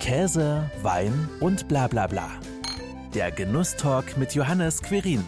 Käse, Wein und bla bla bla. Der Genusstalk mit Johannes Querin.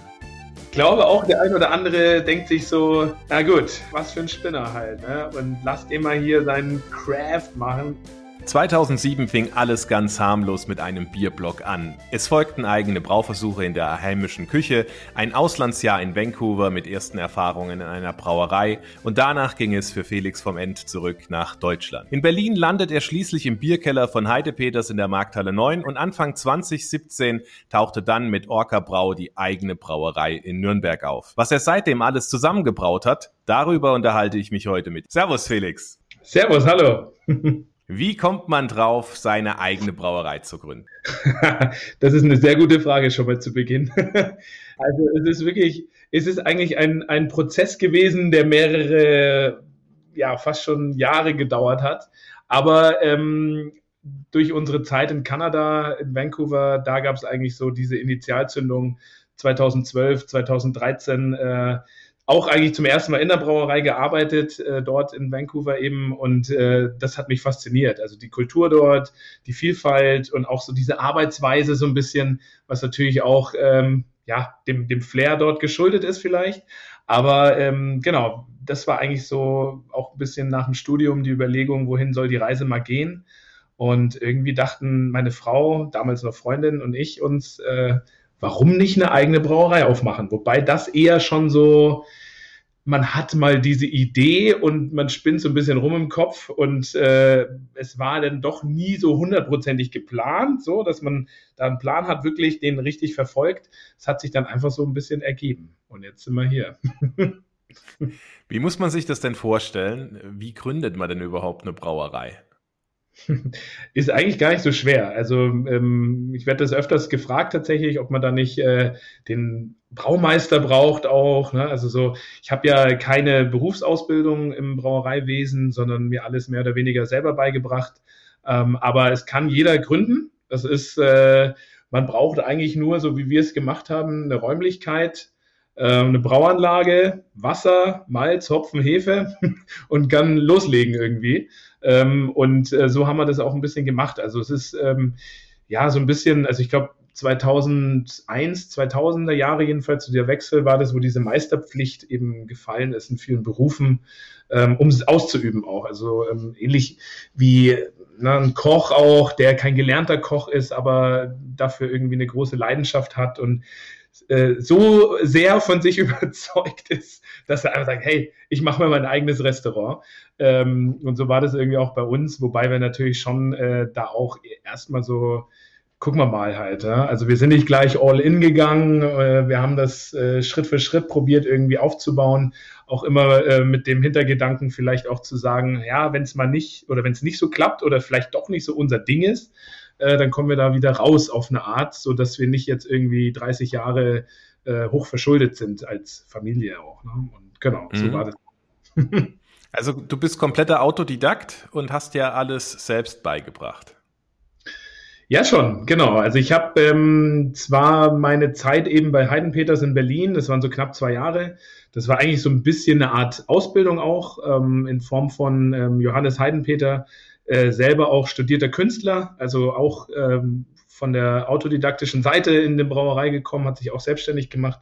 Ich glaube auch, der ein oder andere denkt sich so, na gut, was für ein Spinner halt. Ne? Und lasst mal hier seinen Craft machen. 2007 fing alles ganz harmlos mit einem Bierblock an. Es folgten eigene Brauversuche in der heimischen Küche, ein Auslandsjahr in Vancouver mit ersten Erfahrungen in einer Brauerei und danach ging es für Felix vom End zurück nach Deutschland. In Berlin landet er schließlich im Bierkeller von Heide Peters in der Markthalle 9 und Anfang 2017 tauchte dann mit Orca Brau die eigene Brauerei in Nürnberg auf. Was er seitdem alles zusammengebraut hat, darüber unterhalte ich mich heute mit. Servus Felix. Servus, hallo. Wie kommt man drauf, seine eigene Brauerei zu gründen? das ist eine sehr gute Frage schon mal zu Beginn. also es ist wirklich, es ist eigentlich ein, ein Prozess gewesen, der mehrere, ja, fast schon Jahre gedauert hat. Aber ähm, durch unsere Zeit in Kanada, in Vancouver, da gab es eigentlich so diese Initialzündung 2012, 2013. Äh, auch eigentlich zum ersten Mal in der Brauerei gearbeitet, äh, dort in Vancouver eben. Und äh, das hat mich fasziniert. Also die Kultur dort, die Vielfalt und auch so diese Arbeitsweise so ein bisschen, was natürlich auch ähm, ja, dem, dem Flair dort geschuldet ist vielleicht. Aber ähm, genau, das war eigentlich so auch ein bisschen nach dem Studium die Überlegung, wohin soll die Reise mal gehen. Und irgendwie dachten meine Frau, damals noch Freundin und ich uns, äh, warum nicht eine eigene Brauerei aufmachen? Wobei das eher schon so, man hat mal diese Idee und man spinnt so ein bisschen rum im Kopf und äh, es war dann doch nie so hundertprozentig geplant, so dass man da einen Plan hat, wirklich den richtig verfolgt. Es hat sich dann einfach so ein bisschen ergeben und jetzt sind wir hier. Wie muss man sich das denn vorstellen? Wie gründet man denn überhaupt eine Brauerei? Ist eigentlich gar nicht so schwer. Also ähm, ich werde das öfters gefragt tatsächlich, ob man da nicht äh, den Braumeister braucht auch. Ne? Also so, ich habe ja keine Berufsausbildung im Brauereiwesen, sondern mir alles mehr oder weniger selber beigebracht. Ähm, aber es kann jeder gründen. Das ist, äh, man braucht eigentlich nur, so wie wir es gemacht haben, eine Räumlichkeit, äh, eine Brauanlage, Wasser, Malz, Hopfen, Hefe und kann loslegen irgendwie. Ähm, und äh, so haben wir das auch ein bisschen gemacht. Also es ist ähm, ja so ein bisschen, also ich glaube 2001, 2000er Jahre jedenfalls, so der Wechsel war das, wo diese Meisterpflicht eben gefallen ist in vielen Berufen, ähm, um es auszuüben auch. Also ähm, ähnlich wie na, ein Koch auch, der kein gelernter Koch ist, aber dafür irgendwie eine große Leidenschaft hat und äh, so sehr von sich überzeugt ist, dass er einfach sagt, hey, ich mache mal mein eigenes Restaurant. Ähm, und so war das irgendwie auch bei uns, wobei wir natürlich schon äh, da auch erstmal so gucken wir mal halt. Ja? Also wir sind nicht gleich all in gegangen. Äh, wir haben das äh, Schritt für Schritt probiert irgendwie aufzubauen. Auch immer äh, mit dem Hintergedanken vielleicht auch zu sagen, ja, wenn es mal nicht oder wenn es nicht so klappt oder vielleicht doch nicht so unser Ding ist, äh, dann kommen wir da wieder raus auf eine Art, so dass wir nicht jetzt irgendwie 30 Jahre äh, hoch verschuldet sind als Familie auch. Ne? Und genau, mhm. so war das. also du bist kompletter Autodidakt und hast ja alles selbst beigebracht. Ja, schon, genau. Also ich habe ähm, zwar meine Zeit eben bei Heidenpeters in Berlin, das waren so knapp zwei Jahre. Das war eigentlich so ein bisschen eine Art Ausbildung auch ähm, in Form von ähm, Johannes Heidenpeter, äh, selber auch studierter Künstler, also auch ähm, von der autodidaktischen Seite in die Brauerei gekommen, hat sich auch selbstständig gemacht.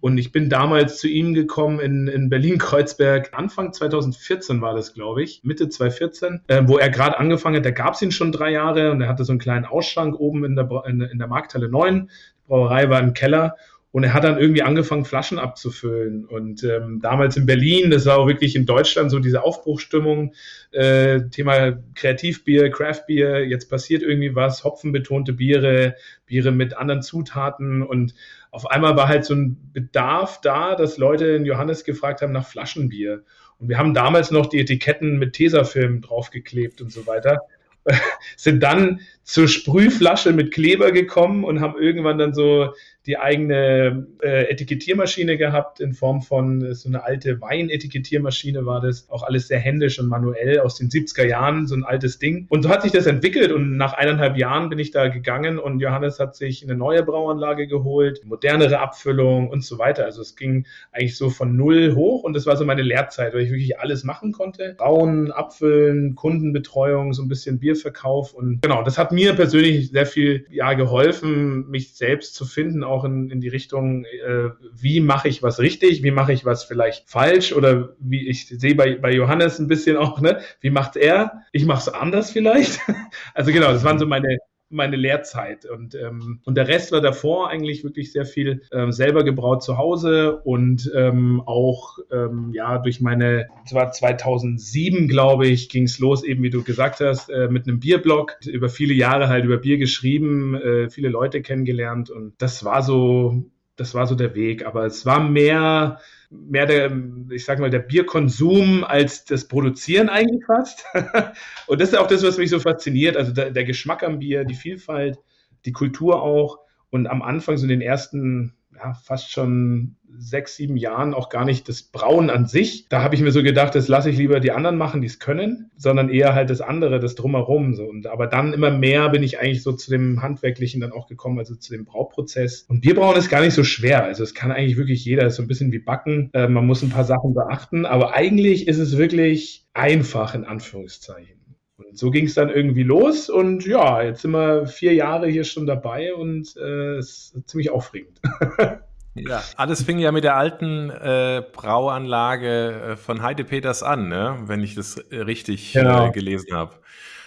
Und ich bin damals zu ihm gekommen in, in Berlin-Kreuzberg. Anfang 2014 war das, glaube ich, Mitte 2014, äh, wo er gerade angefangen hat. Da gab es ihn schon drei Jahre und er hatte so einen kleinen Ausschank oben in der, in, in der Markthalle 9. Die Brauerei war im Keller. Und er hat dann irgendwie angefangen, Flaschen abzufüllen. Und ähm, damals in Berlin, das war auch wirklich in Deutschland so diese Aufbruchstimmung, äh, Thema Kreativbier, Craftbier, jetzt passiert irgendwie was, hopfenbetonte Biere, Biere mit anderen Zutaten. Und auf einmal war halt so ein Bedarf da, dass Leute in Johannes gefragt haben nach Flaschenbier. Und wir haben damals noch die Etiketten mit Tesafilm draufgeklebt und so weiter. sind dann zur Sprühflasche mit Kleber gekommen und haben irgendwann dann so die eigene äh, Etikettiermaschine gehabt in Form von äh, so eine alte Weinetikettiermaschine war das. Auch alles sehr händisch und manuell aus den 70er Jahren, so ein altes Ding. Und so hat sich das entwickelt und nach eineinhalb Jahren bin ich da gegangen und Johannes hat sich eine neue Brauanlage geholt, modernere Abfüllung und so weiter. Also es ging eigentlich so von null hoch und das war so meine Lehrzeit, weil ich wirklich alles machen konnte. Brauen, Abfüllen, Kundenbetreuung, so ein bisschen Bierverkauf und genau, das hat mir persönlich sehr viel ja, geholfen, mich selbst zu finden, auch in, in die Richtung, äh, wie mache ich was richtig, wie mache ich was vielleicht falsch oder wie ich sehe bei, bei Johannes ein bisschen auch, ne, wie macht er? Ich mache es anders vielleicht. also genau, das waren so meine meine Lehrzeit. Und, ähm, und der Rest war davor eigentlich wirklich sehr viel ähm, selber gebraut zu Hause und ähm, auch ähm, ja durch meine, es war 2007, glaube ich, ging es los, eben wie du gesagt hast, äh, mit einem Bierblog, über viele Jahre halt über Bier geschrieben, äh, viele Leute kennengelernt und das war so, das war so der Weg. Aber es war mehr mehr der, ich sag mal, der Bierkonsum als das Produzieren eigentlich fast. und das ist auch das, was mich so fasziniert. Also der, der Geschmack am Bier, die Vielfalt, die Kultur auch. Und am Anfang, so in den ersten ja, fast schon sechs, sieben Jahren auch gar nicht das Brauen an sich. Da habe ich mir so gedacht, das lasse ich lieber die anderen machen, die es können, sondern eher halt das andere, das drumherum. So. Und aber dann immer mehr bin ich eigentlich so zu dem Handwerklichen dann auch gekommen, also zu dem Brauprozess. Und Bierbrauen ist gar nicht so schwer. Also es kann eigentlich wirklich jeder, ist so ein bisschen wie Backen. Äh, man muss ein paar Sachen beachten, aber eigentlich ist es wirklich einfach in Anführungszeichen. Und so ging es dann irgendwie los und ja, jetzt sind wir vier Jahre hier schon dabei und äh, es ist ziemlich aufregend. Ja, alles fing ja mit der alten äh, Brauanlage äh, von Heide Peters an, ne? wenn ich das äh, richtig genau. äh, gelesen habe.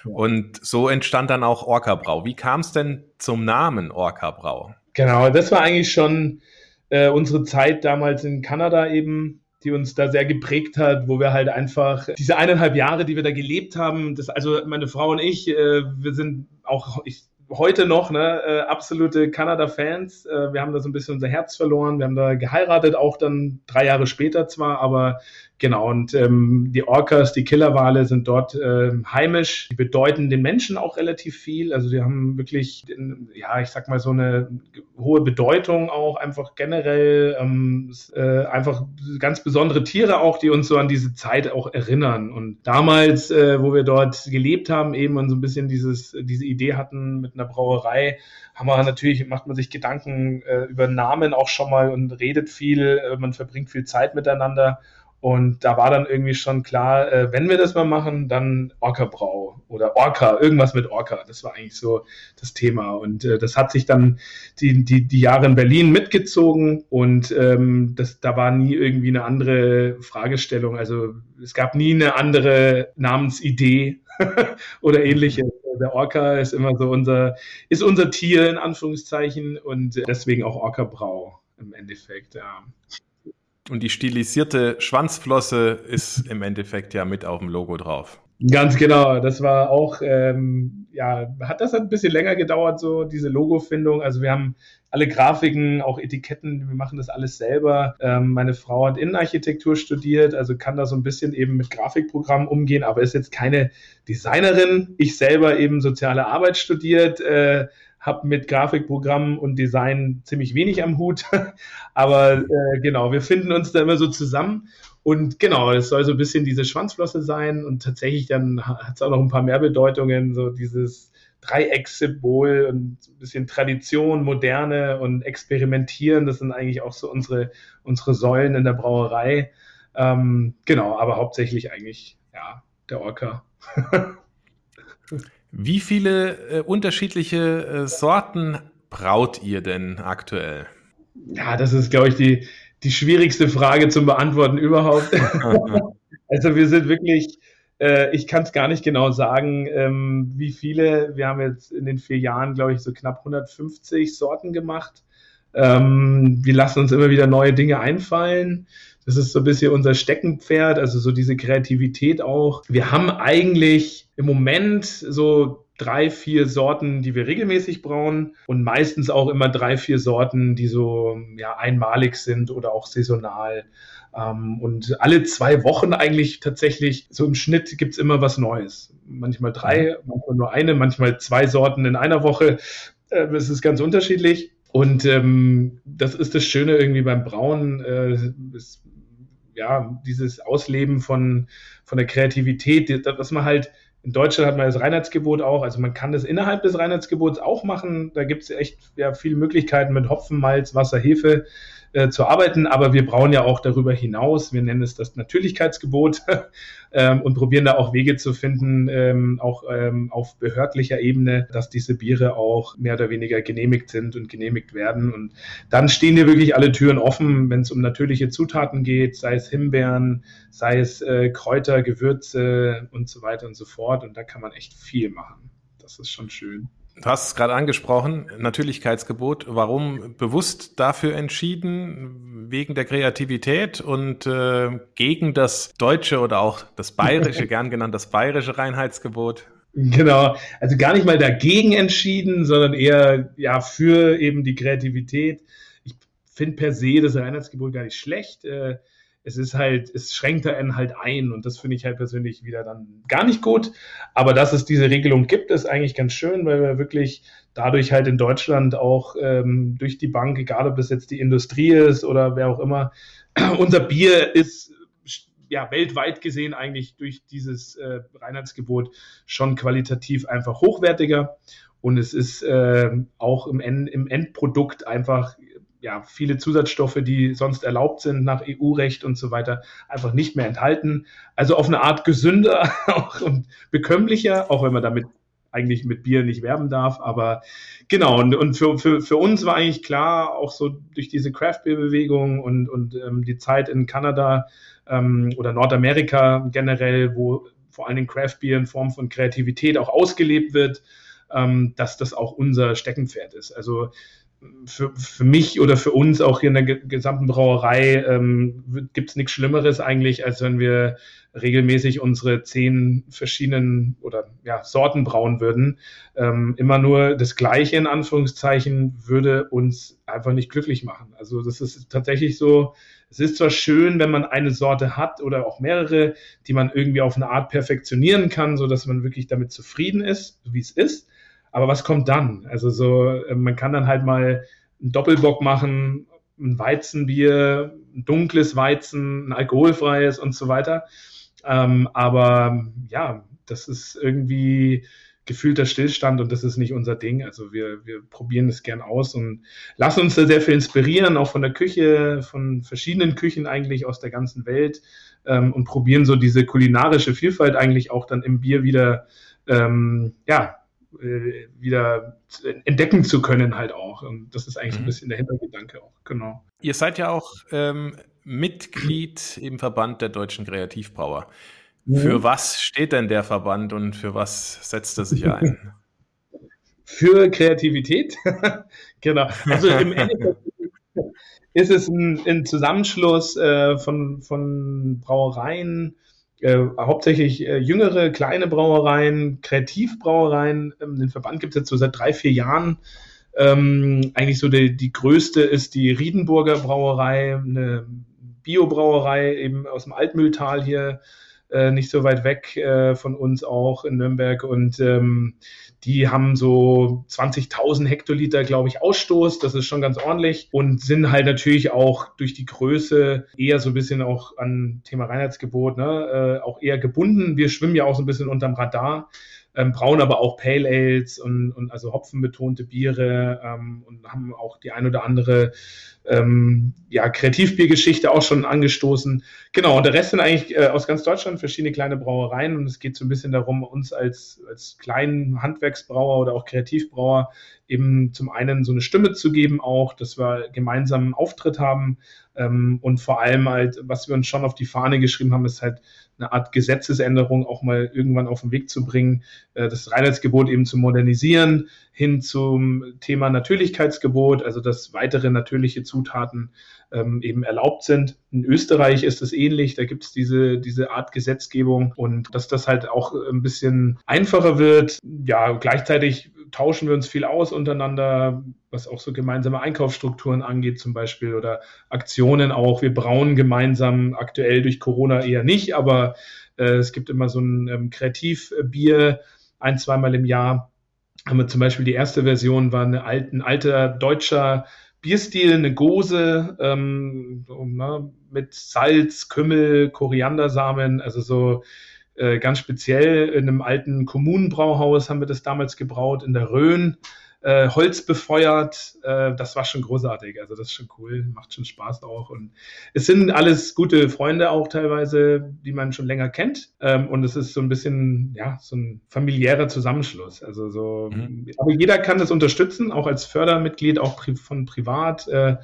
Und so entstand dann auch Orca Brau. Wie kam es denn zum Namen Orca Brau? Genau, das war eigentlich schon äh, unsere Zeit damals in Kanada eben die uns da sehr geprägt hat, wo wir halt einfach diese eineinhalb Jahre, die wir da gelebt haben, das, also meine Frau und ich, äh, wir sind auch, ich heute noch ne, äh, absolute Kanada-Fans. Äh, wir haben da so ein bisschen unser Herz verloren. Wir haben da geheiratet, auch dann drei Jahre später zwar, aber Genau, und ähm, die Orcas, die Killerwale sind dort äh, heimisch. Die bedeuten den Menschen auch relativ viel. Also die haben wirklich, ja, ich sag mal, so eine hohe Bedeutung auch einfach generell. Ähm, äh, einfach ganz besondere Tiere auch, die uns so an diese Zeit auch erinnern. Und damals, äh, wo wir dort gelebt haben, eben und so ein bisschen dieses, diese Idee hatten mit einer Brauerei, haben wir natürlich, macht man sich Gedanken äh, über Namen auch schon mal und redet viel, äh, man verbringt viel Zeit miteinander. Und da war dann irgendwie schon klar, äh, wenn wir das mal machen, dann Orca-Brau oder Orca, irgendwas mit Orca. Das war eigentlich so das Thema. Und äh, das hat sich dann die, die, die Jahre in Berlin mitgezogen und ähm, das, da war nie irgendwie eine andere Fragestellung. Also es gab nie eine andere Namensidee oder ähnliches. Der Orca ist immer so unser, ist unser Tier in Anführungszeichen und deswegen auch Orca-Brau im Endeffekt, ja. Und die stilisierte Schwanzflosse ist im Endeffekt ja mit auf dem Logo drauf. Ganz genau. Das war auch, ähm, ja, hat das ein bisschen länger gedauert, so diese Logofindung. Also wir haben alle Grafiken, auch Etiketten, wir machen das alles selber. Ähm, meine Frau hat Innenarchitektur studiert, also kann da so ein bisschen eben mit Grafikprogrammen umgehen, aber ist jetzt keine Designerin. Ich selber eben soziale Arbeit studiert, äh, habe mit Grafikprogrammen und Design ziemlich wenig am Hut. Aber äh, genau, wir finden uns da immer so zusammen. Und genau, es soll so ein bisschen diese Schwanzflosse sein und tatsächlich dann hat es auch noch ein paar mehr Bedeutungen, so dieses Dreieckssymbol und ein bisschen Tradition, Moderne und Experimentieren. Das sind eigentlich auch so unsere, unsere Säulen in der Brauerei. Ähm, genau, aber hauptsächlich eigentlich, ja, der Orca. Wie viele äh, unterschiedliche äh, Sorten braut ihr denn aktuell? Ja, das ist, glaube ich, die, die schwierigste Frage zum Beantworten überhaupt. also wir sind wirklich, äh, ich kann es gar nicht genau sagen, ähm, wie viele. Wir haben jetzt in den vier Jahren, glaube ich, so knapp 150 Sorten gemacht. Ähm, wir lassen uns immer wieder neue Dinge einfallen. Das ist so ein bisschen unser Steckenpferd, also so diese Kreativität auch. Wir haben eigentlich im Moment so drei, vier Sorten, die wir regelmäßig brauen und meistens auch immer drei, vier Sorten, die so ja, einmalig sind oder auch saisonal. Ähm, und alle zwei Wochen eigentlich tatsächlich, so im Schnitt gibt's immer was Neues. Manchmal drei, manchmal nur eine, manchmal zwei Sorten in einer Woche. Äh, es ist ganz unterschiedlich. Und ähm, das ist das Schöne irgendwie beim Brauen, äh, ist, ja, dieses Ausleben von, von der Kreativität, dass man halt in Deutschland hat man das Reinheitsgebot auch, also man kann das innerhalb des Reinheitsgebots auch machen. Da gibt es echt ja, viele Möglichkeiten mit Hopfen, Malz, Wasser, Hefe äh, zu arbeiten, aber wir brauchen ja auch darüber hinaus, wir nennen es das Natürlichkeitsgebot ähm, und probieren da auch Wege zu finden, ähm, auch ähm, auf behördlicher Ebene, dass diese Biere auch mehr oder weniger genehmigt sind und genehmigt werden. Und dann stehen dir wirklich alle Türen offen, wenn es um natürliche Zutaten geht, sei es Himbeeren, sei es äh, Kräuter, Gewürze und so weiter und so fort. Und da kann man echt viel machen. Das ist schon schön. Du hast es gerade angesprochen, Natürlichkeitsgebot. Warum bewusst dafür entschieden? Wegen der Kreativität und äh, gegen das deutsche oder auch das bayerische, gern genannt das bayerische Reinheitsgebot? Genau, also gar nicht mal dagegen entschieden, sondern eher ja für eben die Kreativität. Ich finde per se das Reinheitsgebot gar nicht schlecht. Äh, es ist halt, es schränkt einen halt ein und das finde ich halt persönlich wieder dann gar nicht gut. Aber dass es diese Regelung gibt, ist eigentlich ganz schön, weil wir wirklich dadurch halt in Deutschland auch ähm, durch die Bank, egal ob das jetzt die Industrie ist oder wer auch immer, unser Bier ist ja weltweit gesehen eigentlich durch dieses äh, Reinheitsgebot schon qualitativ einfach hochwertiger. Und es ist äh, auch im, End, im Endprodukt einfach ja, viele Zusatzstoffe, die sonst erlaubt sind nach EU-Recht und so weiter, einfach nicht mehr enthalten. Also auf eine Art gesünder und bekömmlicher, auch wenn man damit eigentlich mit Bier nicht werben darf. Aber genau, und, und für, für, für uns war eigentlich klar, auch so durch diese Craft-Beer-Bewegung und, und ähm, die Zeit in Kanada ähm, oder Nordamerika generell, wo vor allen Dingen Craft-Beer in Form von Kreativität auch ausgelebt wird, ähm, dass das auch unser Steckenpferd ist. Also für, für mich oder für uns auch hier in der gesamten Brauerei ähm, gibt es nichts Schlimmeres eigentlich, als wenn wir regelmäßig unsere zehn verschiedenen oder ja, Sorten brauen würden. Ähm, immer nur das Gleiche in Anführungszeichen würde uns einfach nicht glücklich machen. Also das ist tatsächlich so, es ist zwar schön, wenn man eine Sorte hat oder auch mehrere, die man irgendwie auf eine Art perfektionieren kann, so dass man wirklich damit zufrieden ist, wie es ist. Aber was kommt dann? Also so, äh, man kann dann halt mal einen Doppelbock machen, ein Weizenbier, ein dunkles Weizen, ein alkoholfreies und so weiter. Ähm, aber ja, das ist irgendwie gefühlter Stillstand und das ist nicht unser Ding. Also wir, wir probieren es gern aus und lassen uns da sehr viel inspirieren, auch von der Küche, von verschiedenen Küchen eigentlich aus der ganzen Welt ähm, und probieren so diese kulinarische Vielfalt eigentlich auch dann im Bier wieder ähm, ja, äh, wieder entdecken zu können halt auch. Und das ist eigentlich mhm. ein bisschen der Hintergedanke auch, genau. Ihr seid ja auch ähm, Mitglied im Verband der deutschen Kreativbrauer. Mhm. Für was steht denn der Verband und für was setzt er sich ein? Für Kreativität. genau. Also im Endeffekt ist es ein, ein Zusammenschluss äh, von, von Brauereien, äh, hauptsächlich äh, jüngere, kleine Brauereien, Kreativbrauereien. Ähm, den Verband gibt es jetzt so seit drei, vier Jahren. Ähm, eigentlich so die, die größte ist die Riedenburger Brauerei, eine Biobrauerei eben aus dem Altmühltal hier äh, nicht so weit weg äh, von uns auch in Nürnberg und ähm, die haben so 20.000 Hektoliter, glaube ich, Ausstoß. Das ist schon ganz ordentlich und sind halt natürlich auch durch die Größe eher so ein bisschen auch an Thema Reinheitsgebot, ne, äh, auch eher gebunden. Wir schwimmen ja auch so ein bisschen unterm Radar ähm, brauen aber auch Pale Ales und, und also hopfenbetonte Biere ähm, und haben auch die ein oder andere ähm, ja, Kreativbiergeschichte auch schon angestoßen. Genau, und der Rest sind eigentlich äh, aus ganz Deutschland verschiedene kleine Brauereien und es geht so ein bisschen darum, uns als, als kleinen Handwerksbrauer oder auch Kreativbrauer eben zum einen so eine Stimme zu geben, auch, dass wir gemeinsam einen Auftritt haben ähm, und vor allem halt, was wir uns schon auf die Fahne geschrieben haben, ist halt eine Art Gesetzesänderung auch mal irgendwann auf den Weg zu bringen, äh, das Reinheitsgebot eben zu modernisieren, hin zum Thema Natürlichkeitsgebot, also dass weitere natürliche Zutaten ähm, eben erlaubt sind. In Österreich ist es ähnlich, da gibt es diese, diese Art Gesetzgebung und dass das halt auch ein bisschen einfacher wird. Ja, gleichzeitig tauschen wir uns viel aus untereinander, was auch so gemeinsame Einkaufsstrukturen angeht zum Beispiel oder Aktionen auch. Wir brauen gemeinsam, aktuell durch Corona eher nicht, aber äh, es gibt immer so ein ähm, Kreativbier ein, zweimal im Jahr haben wir zum Beispiel die erste Version war eine alt, ein alter deutscher Bierstil, eine Gose ähm, ne, mit Salz, Kümmel, Koriandersamen, also so äh, ganz speziell in einem alten Kommunenbrauhaus haben wir das damals gebraut, in der Rhön äh, Holz befeuert. Äh, das war schon großartig. Also das ist schon cool, macht schon Spaß auch. Und es sind alles gute Freunde auch teilweise, die man schon länger kennt. Ähm, und es ist so ein bisschen, ja, so ein familiärer Zusammenschluss. Also so, mhm. aber jeder kann das unterstützen, auch als Fördermitglied, auch pri von privat. Äh,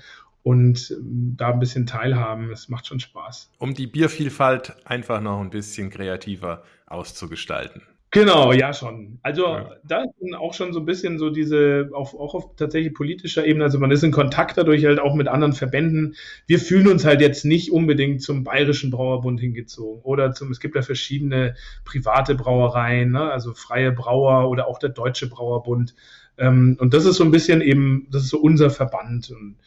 und ähm, da ein bisschen teilhaben. Es macht schon Spaß. Um die Biervielfalt einfach noch ein bisschen kreativer auszugestalten. Genau, ja schon. Also ja. da ist auch schon so ein bisschen so diese, auch, auch auf tatsächlich politischer Ebene, also man ist in Kontakt dadurch halt auch mit anderen Verbänden. Wir fühlen uns halt jetzt nicht unbedingt zum Bayerischen Brauerbund hingezogen oder zum, es gibt ja verschiedene private Brauereien, ne? also freie Brauer oder auch der Deutsche Brauerbund. Ähm, und das ist so ein bisschen eben, das ist so unser Verband und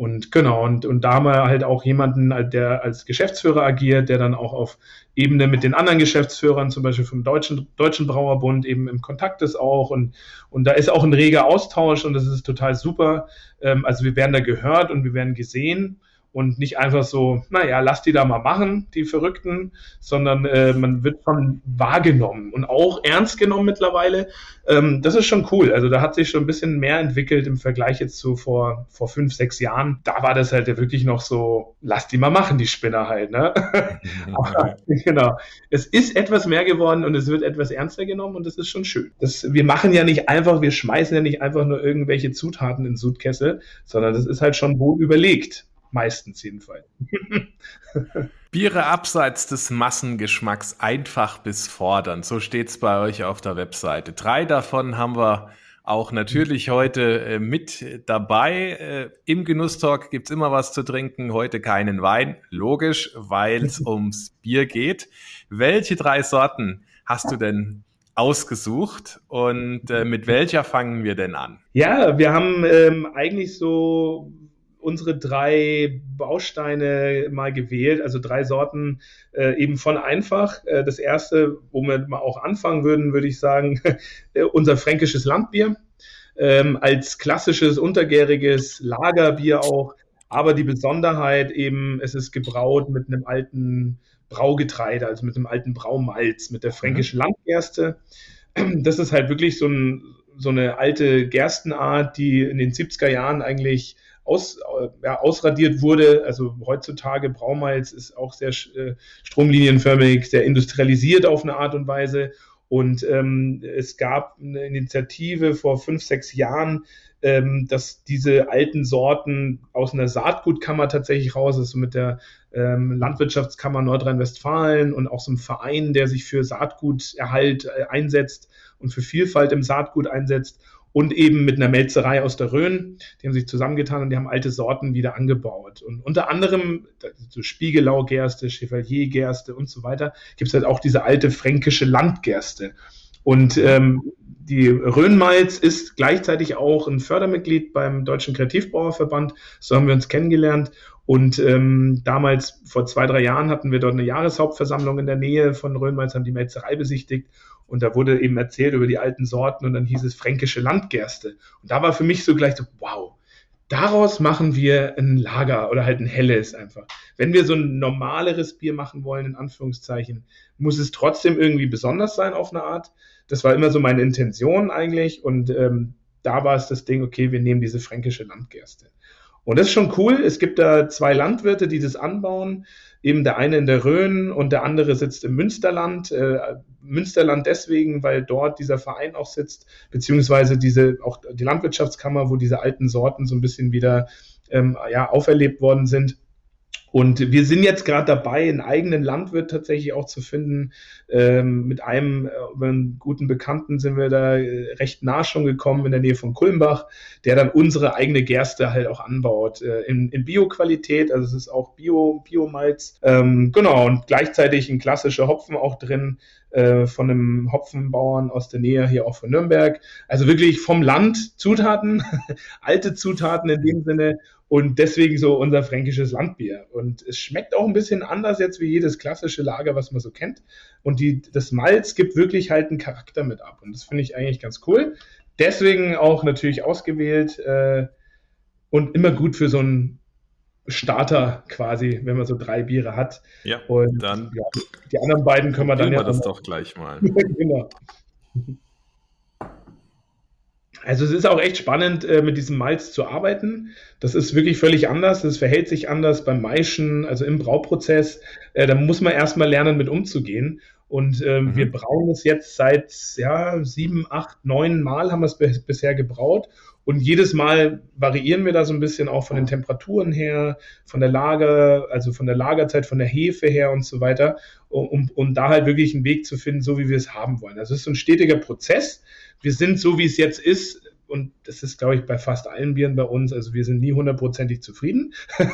und genau, und, und da haben wir halt auch jemanden, der als Geschäftsführer agiert, der dann auch auf Ebene mit den anderen Geschäftsführern, zum Beispiel vom Deutschen, Deutschen Brauerbund, eben im Kontakt ist auch. Und, und da ist auch ein reger Austausch und das ist total super. Ähm, also wir werden da gehört und wir werden gesehen und nicht einfach so, naja, lass die da mal machen, die Verrückten, sondern äh, man wird schon wahrgenommen und auch ernst genommen mittlerweile. Ähm, das ist schon cool. Also da hat sich schon ein bisschen mehr entwickelt im Vergleich jetzt zu vor, vor fünf, sechs Jahren. Da war das halt ja wirklich noch so, lass die mal machen, die Spinner halt. Ne? Aber, genau. Es ist etwas mehr geworden und es wird etwas ernster genommen und das ist schon schön. Das, wir machen ja nicht einfach, wir schmeißen ja nicht einfach nur irgendwelche Zutaten in Sudkessel, sondern das ist halt schon wohl überlegt. Meistens jedenfalls. Biere abseits des Massengeschmacks einfach bis fordern. So steht's bei euch auf der Webseite. Drei davon haben wir auch natürlich heute äh, mit dabei. Äh, Im Genusstalk gibt's immer was zu trinken. Heute keinen Wein. Logisch, weil es ums Bier geht. Welche drei Sorten hast du denn ausgesucht und äh, mit welcher fangen wir denn an? Ja, wir haben ähm, eigentlich so unsere drei Bausteine mal gewählt, also drei Sorten äh, eben von einfach. Äh, das erste, wo wir mal auch anfangen würden, würde ich sagen, äh, unser fränkisches Landbier ähm, als klassisches untergäriges Lagerbier auch. Aber die Besonderheit eben, es ist gebraut mit einem alten Braugetreide, also mit einem alten Braumalz, mit der fränkischen mhm. Landgerste. Das ist halt wirklich so, ein, so eine alte Gerstenart, die in den 70er Jahren eigentlich aus, äh, ja, ausradiert wurde. Also heutzutage Braumalz ist auch sehr äh, stromlinienförmig, sehr industrialisiert auf eine Art und Weise. Und ähm, es gab eine Initiative vor fünf, sechs Jahren, ähm, dass diese alten Sorten aus einer Saatgutkammer tatsächlich raus ist, mit der ähm, Landwirtschaftskammer Nordrhein-Westfalen und auch so einem Verein, der sich für Saatguterhalt äh, einsetzt und für Vielfalt im Saatgut einsetzt und eben mit einer Melzerei aus der Rhön. Die haben sich zusammengetan und die haben alte Sorten wieder angebaut. Und unter anderem so Spiegelau-Gerste, Chevalier-Gerste und so weiter gibt es halt auch diese alte fränkische Landgerste. Und ähm, die Rhönmalz ist gleichzeitig auch ein Fördermitglied beim Deutschen Kreativbrauerverband. So haben wir uns kennengelernt. Und ähm, damals, vor zwei, drei Jahren, hatten wir dort eine Jahreshauptversammlung in der Nähe von Rhönmalz, haben die Melzerei besichtigt. Und da wurde eben erzählt über die alten Sorten und dann hieß es fränkische Landgerste. Und da war für mich so gleich so, wow, daraus machen wir ein Lager oder halt ein helles einfach. Wenn wir so ein normaleres Bier machen wollen, in Anführungszeichen, muss es trotzdem irgendwie besonders sein auf eine Art. Das war immer so meine Intention eigentlich. Und ähm, da war es das Ding, okay, wir nehmen diese fränkische Landgerste. Und das ist schon cool. Es gibt da zwei Landwirte, die das anbauen. Eben der eine in der Rhön und der andere sitzt im Münsterland. Äh, Münsterland deswegen, weil dort dieser Verein auch sitzt, beziehungsweise diese auch die Landwirtschaftskammer, wo diese alten Sorten so ein bisschen wieder ähm, ja, auferlebt worden sind. Und wir sind jetzt gerade dabei, einen eigenen Landwirt tatsächlich auch zu finden. Ähm, mit einem, äh, einem guten Bekannten sind wir da äh, recht nah schon gekommen in der Nähe von Kulmbach, der dann unsere eigene Gerste halt auch anbaut äh, in, in Bio-Qualität. Also es ist auch Bio, Biomalz. Ähm, genau, und gleichzeitig ein klassischer Hopfen auch drin äh, von einem Hopfenbauern aus der Nähe hier auch von Nürnberg. Also wirklich vom Land Zutaten, alte Zutaten in dem Sinne und deswegen so unser fränkisches Landbier. Und es schmeckt auch ein bisschen anders jetzt wie jedes klassische Lager, was man so kennt. Und die, das Malz gibt wirklich halt einen Charakter mit ab. Und das finde ich eigentlich ganz cool. deswegen auch natürlich ausgewählt äh, und immer gut für so einen Starter quasi, wenn man so drei Biere hat. Ja, und dann ja, die anderen beiden können wir dann ja wir das doch gleich mal. genau. Also es ist auch echt spannend, äh, mit diesem Malz zu arbeiten. Das ist wirklich völlig anders. Es verhält sich anders beim Maischen, also im Brauprozess. Äh, da muss man erstmal lernen, mit umzugehen. Und ähm, mhm. wir brauen es jetzt seit ja, sieben, acht, neun Mal haben wir es bisher gebraut. Und jedes Mal variieren wir da so ein bisschen auch von den Temperaturen her, von der Lager, also von der Lagerzeit, von der Hefe her und so weiter, um, um da halt wirklich einen Weg zu finden, so wie wir es haben wollen. Also es ist so ein stetiger Prozess wir sind so, wie es jetzt ist, und das ist, glaube ich, bei fast allen Bieren bei uns. Also wir sind nie hundertprozentig zufrieden.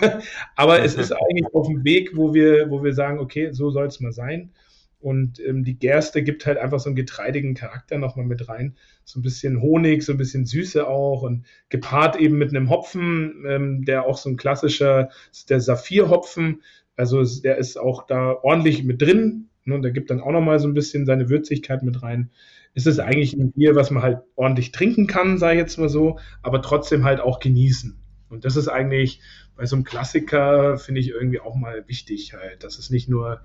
Aber es ist eigentlich auf dem Weg, wo wir, wo wir sagen, okay, so soll es mal sein. Und ähm, die Gerste gibt halt einfach so einen getreidigen Charakter nochmal mit rein. So ein bisschen Honig, so ein bisschen Süße auch und gepaart eben mit einem Hopfen, ähm, der auch so ein klassischer, der Saphirhopfen. Also der ist auch da ordentlich mit drin. Ne, der gibt dann auch nochmal so ein bisschen seine Würzigkeit mit rein ist es eigentlich ein Bier, was man halt ordentlich trinken kann, sei jetzt mal so, aber trotzdem halt auch genießen. Und das ist eigentlich bei so einem Klassiker, finde ich irgendwie auch mal wichtig halt, dass es nicht nur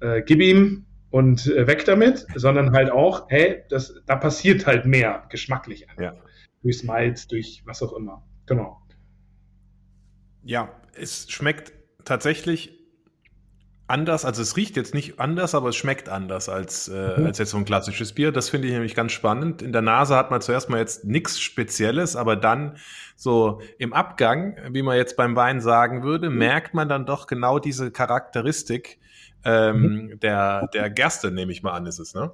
äh, gib ihm und äh, weg damit, sondern halt auch, hey, das, da passiert halt mehr geschmacklich. Ja. Durchs Malz, durch was auch immer. Genau. Ja, es schmeckt tatsächlich anders, also es riecht jetzt nicht anders, aber es schmeckt anders als, äh, mhm. als jetzt so ein klassisches Bier. Das finde ich nämlich ganz spannend. In der Nase hat man zuerst mal jetzt nichts Spezielles, aber dann so im Abgang, wie man jetzt beim Wein sagen würde, mhm. merkt man dann doch genau diese Charakteristik ähm, mhm. der, der Gerste, nehme ich mal an, ist es, ne?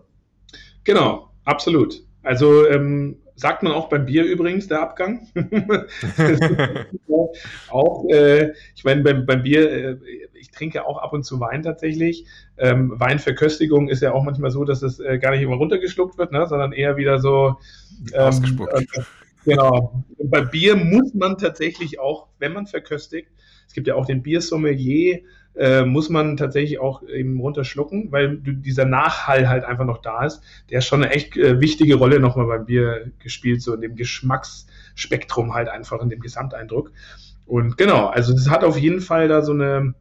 Genau, absolut. Also ähm, sagt man auch beim Bier übrigens, der Abgang. auch, äh, ich meine, beim, beim Bier, äh, ich trinke auch ab und zu Wein tatsächlich. Ähm, Weinverköstigung ist ja auch manchmal so, dass es äh, gar nicht immer runtergeschluckt wird, ne, sondern eher wieder so ähm, ausgespuckt. Äh, genau. Und bei Bier muss man tatsächlich auch, wenn man verköstigt, es gibt ja auch den Biersommelier, äh, muss man tatsächlich auch eben runterschlucken, weil dieser Nachhall halt einfach noch da ist. Der schon eine echt äh, wichtige Rolle nochmal beim Bier gespielt, so in dem Geschmacksspektrum halt einfach, in dem Gesamteindruck. Und genau, also das hat auf jeden Fall da so eine,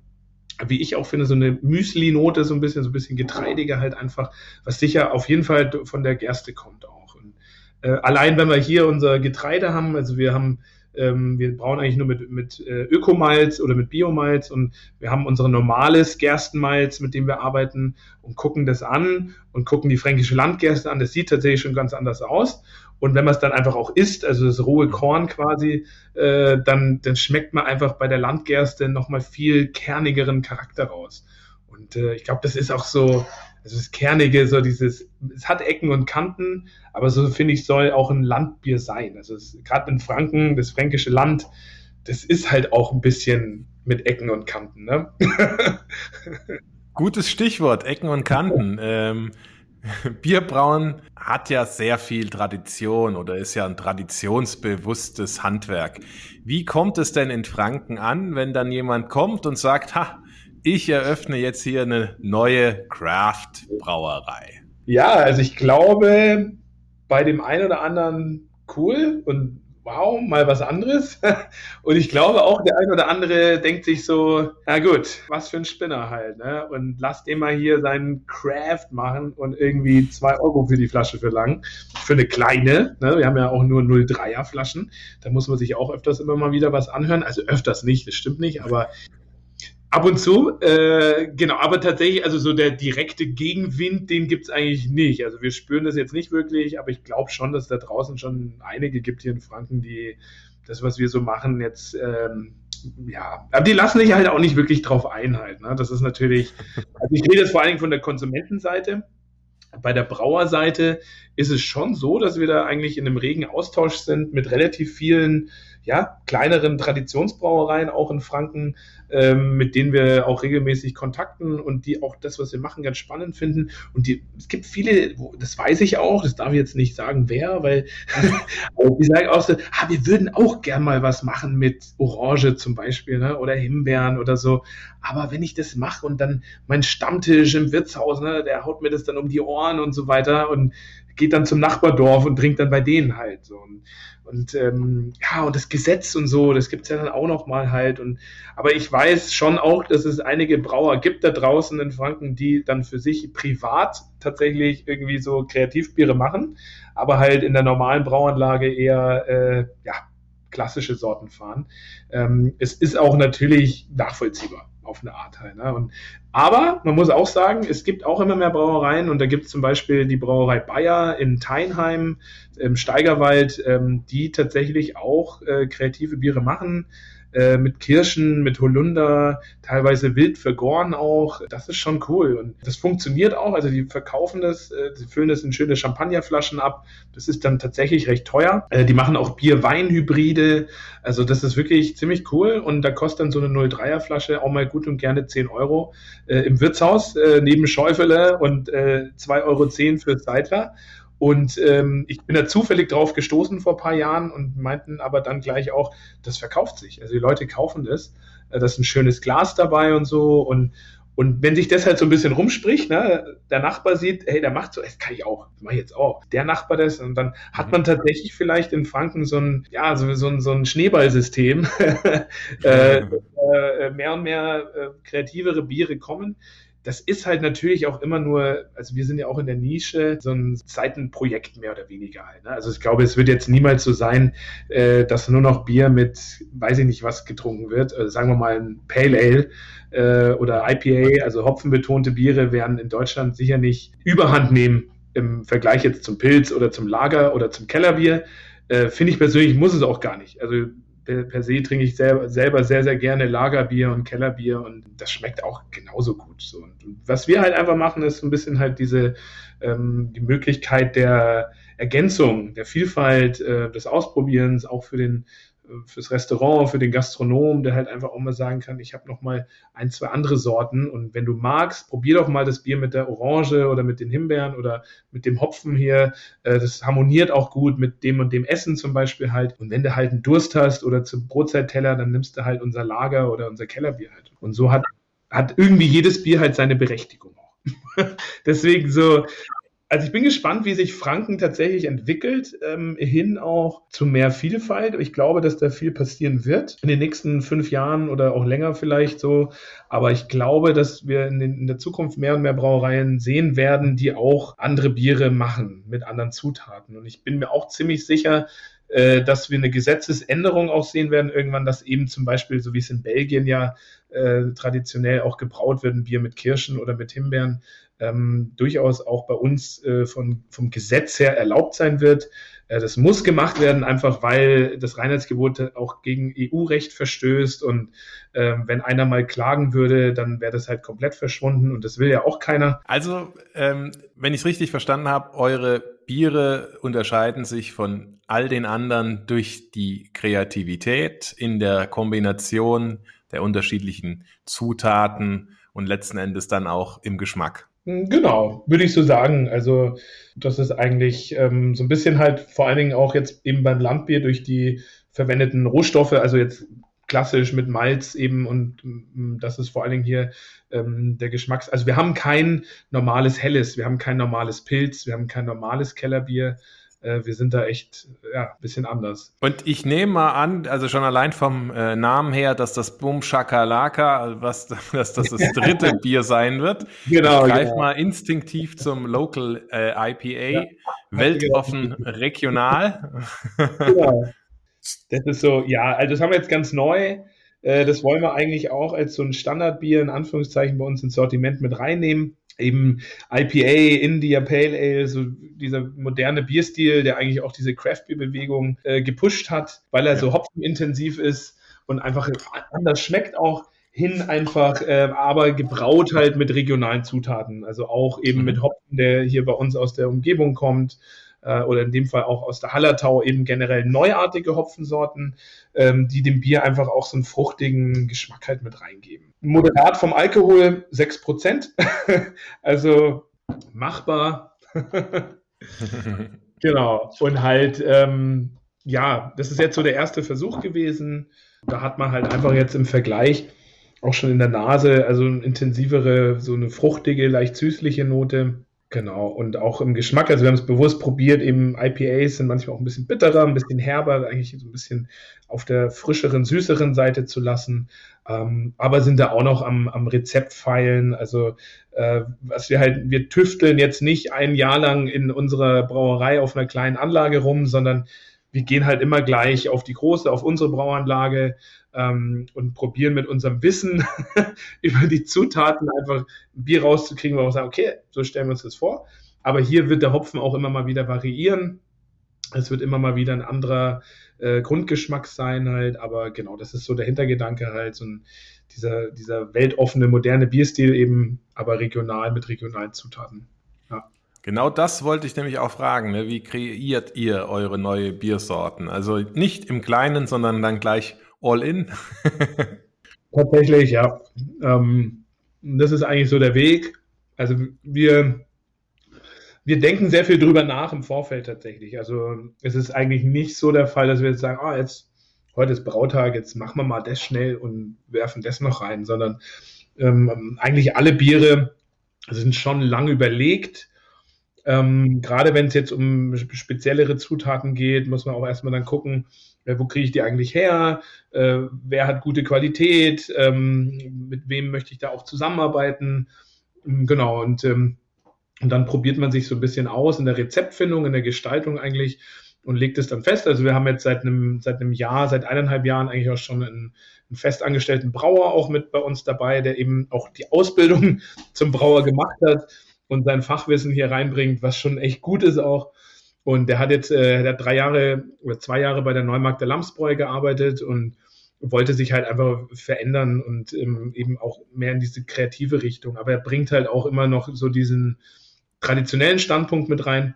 wie ich auch finde, so eine Müsli-Note, so ein bisschen, so ein bisschen getreidiger halt einfach, was sicher auf jeden Fall von der Gerste kommt auch. Und, äh, allein wenn wir hier unser Getreide haben, also wir haben ähm, wir brauen eigentlich nur mit, mit äh, Ökomalz oder mit Biomalz und wir haben unsere normales Gerstenmalz, mit dem wir arbeiten und gucken das an und gucken die fränkische Landgerste an. Das sieht tatsächlich schon ganz anders aus. Und wenn man es dann einfach auch isst, also das rohe Korn quasi, äh, dann, dann schmeckt man einfach bei der Landgerste nochmal viel kernigeren Charakter raus. Und äh, ich glaube, das ist auch so, also das Kernige, so dieses, es hat Ecken und Kanten, aber so finde ich, soll auch ein Landbier sein. Also gerade in Franken, das fränkische Land, das ist halt auch ein bisschen mit Ecken und Kanten. Ne? Gutes Stichwort, Ecken und Kanten. Ähm, Bierbrauen hat ja sehr viel Tradition oder ist ja ein traditionsbewusstes Handwerk. Wie kommt es denn in Franken an, wenn dann jemand kommt und sagt, ha, ich eröffne jetzt hier eine neue Craft-Brauerei. Ja, also ich glaube, bei dem einen oder anderen cool und wow, mal was anderes. Und ich glaube auch, der ein oder andere denkt sich so, na gut, was für ein Spinner halt, ne? Und den mal hier seinen Craft machen und irgendwie zwei Euro für die Flasche verlangen. Für eine kleine, ne? Wir haben ja auch nur 0,3er Flaschen. Da muss man sich auch öfters immer mal wieder was anhören. Also öfters nicht, das stimmt nicht, aber Ab und zu, äh, genau, aber tatsächlich, also so der direkte Gegenwind, den gibt es eigentlich nicht. Also wir spüren das jetzt nicht wirklich, aber ich glaube schon, dass da draußen schon einige gibt hier in Franken, die das, was wir so machen, jetzt, ähm, ja, aber die lassen sich halt auch nicht wirklich drauf einhalten. Ne? Das ist natürlich, also ich rede jetzt vor allen Dingen von der Konsumentenseite. Bei der Brauerseite ist es schon so, dass wir da eigentlich in einem regen Austausch sind mit relativ vielen ja, kleineren Traditionsbrauereien auch in Franken, ähm, mit denen wir auch regelmäßig kontakten und die auch das, was wir machen, ganz spannend finden. Und die, es gibt viele, das weiß ich auch, das darf ich jetzt nicht sagen, wer, weil die sagen auch so, ah, wir würden auch gern mal was machen mit Orange zum Beispiel, ne, oder Himbeeren oder so. Aber wenn ich das mache und dann mein Stammtisch im Wirtshaus, ne, der haut mir das dann um die Ohren und so weiter und geht dann zum Nachbardorf und trinkt dann bei denen halt so. Und, und ähm, ja, und das Gesetz und so, das gibt's ja dann auch noch mal halt. Und, aber ich weiß schon auch, dass es einige Brauer gibt da draußen in Franken, die dann für sich privat tatsächlich irgendwie so Kreativbiere machen, aber halt in der normalen Brauanlage eher äh, ja, klassische Sorten fahren. Ähm, es ist auch natürlich nachvollziehbar auf eine Art halt. Ne? Und, aber man muss auch sagen, es gibt auch immer mehr Brauereien und da gibt es zum Beispiel die Brauerei Bayer in Teinheim im Steigerwald, ähm, die tatsächlich auch äh, kreative Biere machen. Äh, mit Kirschen, mit Holunder, teilweise wild vergoren auch. Das ist schon cool. Und das funktioniert auch. Also die verkaufen das, äh, sie füllen das in schöne Champagnerflaschen ab. Das ist dann tatsächlich recht teuer. Äh, die machen auch Bier-Wein-Hybride. Also das ist wirklich ziemlich cool. Und da kostet dann so eine 03er Flasche auch mal gut und gerne 10 Euro äh, im Wirtshaus äh, neben Schäufele und äh, 2,10 Euro für Seidler. Und ähm, ich bin da zufällig drauf gestoßen vor ein paar Jahren und meinten aber dann gleich auch, das verkauft sich. Also die Leute kaufen das. Äh, das ist ein schönes Glas dabei und so. Und, und wenn sich das halt so ein bisschen rumspricht, ne, der Nachbar sieht, hey, der macht so, das kann ich auch, das mache ich jetzt auch. Der Nachbar das und dann hat man tatsächlich vielleicht in Franken so ein, ja, so, so ein, so ein Schneeballsystem. äh, äh, mehr und mehr äh, kreativere Biere kommen das ist halt natürlich auch immer nur, also wir sind ja auch in der Nische, so ein Seitenprojekt mehr oder weniger halt. Ne? Also ich glaube, es wird jetzt niemals so sein, äh, dass nur noch Bier mit, weiß ich nicht was, getrunken wird. Also sagen wir mal ein Pale Ale äh, oder IPA, also hopfenbetonte Biere werden in Deutschland sicher nicht überhand nehmen im Vergleich jetzt zum Pilz oder zum Lager oder zum Kellerbier. Äh, Finde ich persönlich, muss es auch gar nicht. Also per, se trinke ich selber, selber sehr, sehr gerne Lagerbier und Kellerbier und das schmeckt auch genauso gut. So. Und, was wir halt einfach machen, ist ein bisschen halt diese ähm, die Möglichkeit der Ergänzung, der Vielfalt, äh, des Ausprobierens, auch für den fürs Restaurant, für den Gastronom, der halt einfach auch mal sagen kann, ich habe noch mal ein, zwei andere Sorten und wenn du magst, probier doch mal das Bier mit der Orange oder mit den Himbeeren oder mit dem Hopfen hier. Äh, das harmoniert auch gut mit dem und dem Essen zum Beispiel halt. Und wenn du halt einen Durst hast oder zum Brotzeitteller, dann nimmst du halt unser Lager oder unser Kellerbier halt. Und so hat, hat irgendwie jedes Bier halt seine Berechtigung auch. Deswegen so, also ich bin gespannt, wie sich Franken tatsächlich entwickelt, ähm, hin auch zu mehr Vielfalt. Ich glaube, dass da viel passieren wird in den nächsten fünf Jahren oder auch länger vielleicht so. Aber ich glaube, dass wir in, den, in der Zukunft mehr und mehr Brauereien sehen werden, die auch andere Biere machen mit anderen Zutaten. Und ich bin mir auch ziemlich sicher, äh, dass wir eine Gesetzesänderung auch sehen werden irgendwann, dass eben zum Beispiel, so wie es in Belgien ja äh, traditionell auch gebraut wird, ein Bier mit Kirschen oder mit Himbeeren, ähm, durchaus auch bei uns äh, von, vom Gesetz her erlaubt sein wird. Äh, das muss gemacht werden, einfach weil das Reinheitsgebot auch gegen EU-Recht verstößt. Und äh, wenn einer mal klagen würde, dann wäre das halt komplett verschwunden und das will ja auch keiner. Also, ähm, wenn ich es richtig verstanden habe, eure Biere unterscheiden sich von all den anderen durch die Kreativität in der Kombination der unterschiedlichen Zutaten und letzten Endes dann auch im Geschmack. Hm, genau, würde ich so sagen. Also das ist eigentlich ähm, so ein bisschen halt vor allen Dingen auch jetzt eben beim Landbier durch die verwendeten Rohstoffe, also jetzt klassisch mit Malz eben und mm, das ist vor allen Dingen hier ähm, der Geschmacks. Also wir haben kein normales Helles, wir haben kein normales Pilz, wir haben kein normales Kellerbier, wir sind da echt ja, ein bisschen anders. Und ich nehme mal an, also schon allein vom äh, Namen her, dass das Boom Shakalaka, was dass das, das dritte Bier sein wird. Genau. Ich greif genau. mal instinktiv zum Local äh, IPA, ja. weltoffen regional. Genau. Das ist so, ja, also das haben wir jetzt ganz neu. Äh, das wollen wir eigentlich auch als so ein Standardbier in Anführungszeichen bei uns ins Sortiment mit reinnehmen eben IPA, India Pale Ale, so dieser moderne Bierstil, der eigentlich auch diese Craft Beer Bewegung äh, gepusht hat, weil er ja. so hopfenintensiv ist und einfach anders schmeckt auch hin einfach, äh, aber gebraut halt mit regionalen Zutaten, also auch eben mhm. mit Hopfen, der hier bei uns aus der Umgebung kommt äh, oder in dem Fall auch aus der Hallertau eben generell neuartige Hopfensorten, ähm, die dem Bier einfach auch so einen fruchtigen Geschmack halt mit reingeben. Moderat vom Alkohol 6%, also machbar. genau. Und halt, ähm, ja, das ist jetzt so der erste Versuch gewesen. Da hat man halt einfach jetzt im Vergleich auch schon in der Nase, also eine intensivere, so eine fruchtige, leicht süßliche Note Genau, und auch im Geschmack, also wir haben es bewusst probiert, eben IPAs sind manchmal auch ein bisschen bitterer, ein bisschen herber, eigentlich so ein bisschen auf der frischeren, süßeren Seite zu lassen, ähm, aber sind da auch noch am, am Rezept feilen, also äh, was wir halt, wir tüfteln jetzt nicht ein Jahr lang in unserer Brauerei auf einer kleinen Anlage rum, sondern wir gehen halt immer gleich auf die große, auf unsere Brauanlage ähm, und probieren mit unserem Wissen über die Zutaten einfach ein Bier rauszukriegen, wo wir sagen, okay, so stellen wir uns das vor. Aber hier wird der Hopfen auch immer mal wieder variieren. Es wird immer mal wieder ein anderer äh, Grundgeschmack sein halt, aber genau, das ist so der Hintergedanke halt, so ein, dieser, dieser weltoffene, moderne Bierstil eben, aber regional mit regionalen Zutaten. Genau das wollte ich nämlich auch fragen. Ne? Wie kreiert ihr eure neue Biersorten? Also nicht im Kleinen, sondern dann gleich all in? Tatsächlich, ja. Ähm, das ist eigentlich so der Weg. Also wir, wir denken sehr viel drüber nach im Vorfeld tatsächlich. Also es ist eigentlich nicht so der Fall, dass wir jetzt sagen, ah, jetzt heute ist Brautag, jetzt machen wir mal das schnell und werfen das noch rein, sondern ähm, eigentlich alle Biere sind schon lang überlegt ähm, gerade wenn es jetzt um speziellere Zutaten geht, muss man auch erstmal dann gucken, äh, wo kriege ich die eigentlich her, äh, wer hat gute Qualität, ähm, mit wem möchte ich da auch zusammenarbeiten. Ähm, genau, und, ähm, und dann probiert man sich so ein bisschen aus in der Rezeptfindung, in der Gestaltung eigentlich und legt es dann fest. Also wir haben jetzt seit einem, seit einem Jahr, seit eineinhalb Jahren eigentlich auch schon einen, einen festangestellten Brauer auch mit bei uns dabei, der eben auch die Ausbildung zum Brauer gemacht hat und sein Fachwissen hier reinbringt, was schon echt gut ist auch. Und der hat jetzt äh, der hat drei Jahre oder zwei Jahre bei der Neumarkt der Lamsbräu gearbeitet und wollte sich halt einfach verändern und ähm, eben auch mehr in diese kreative Richtung. Aber er bringt halt auch immer noch so diesen traditionellen Standpunkt mit rein.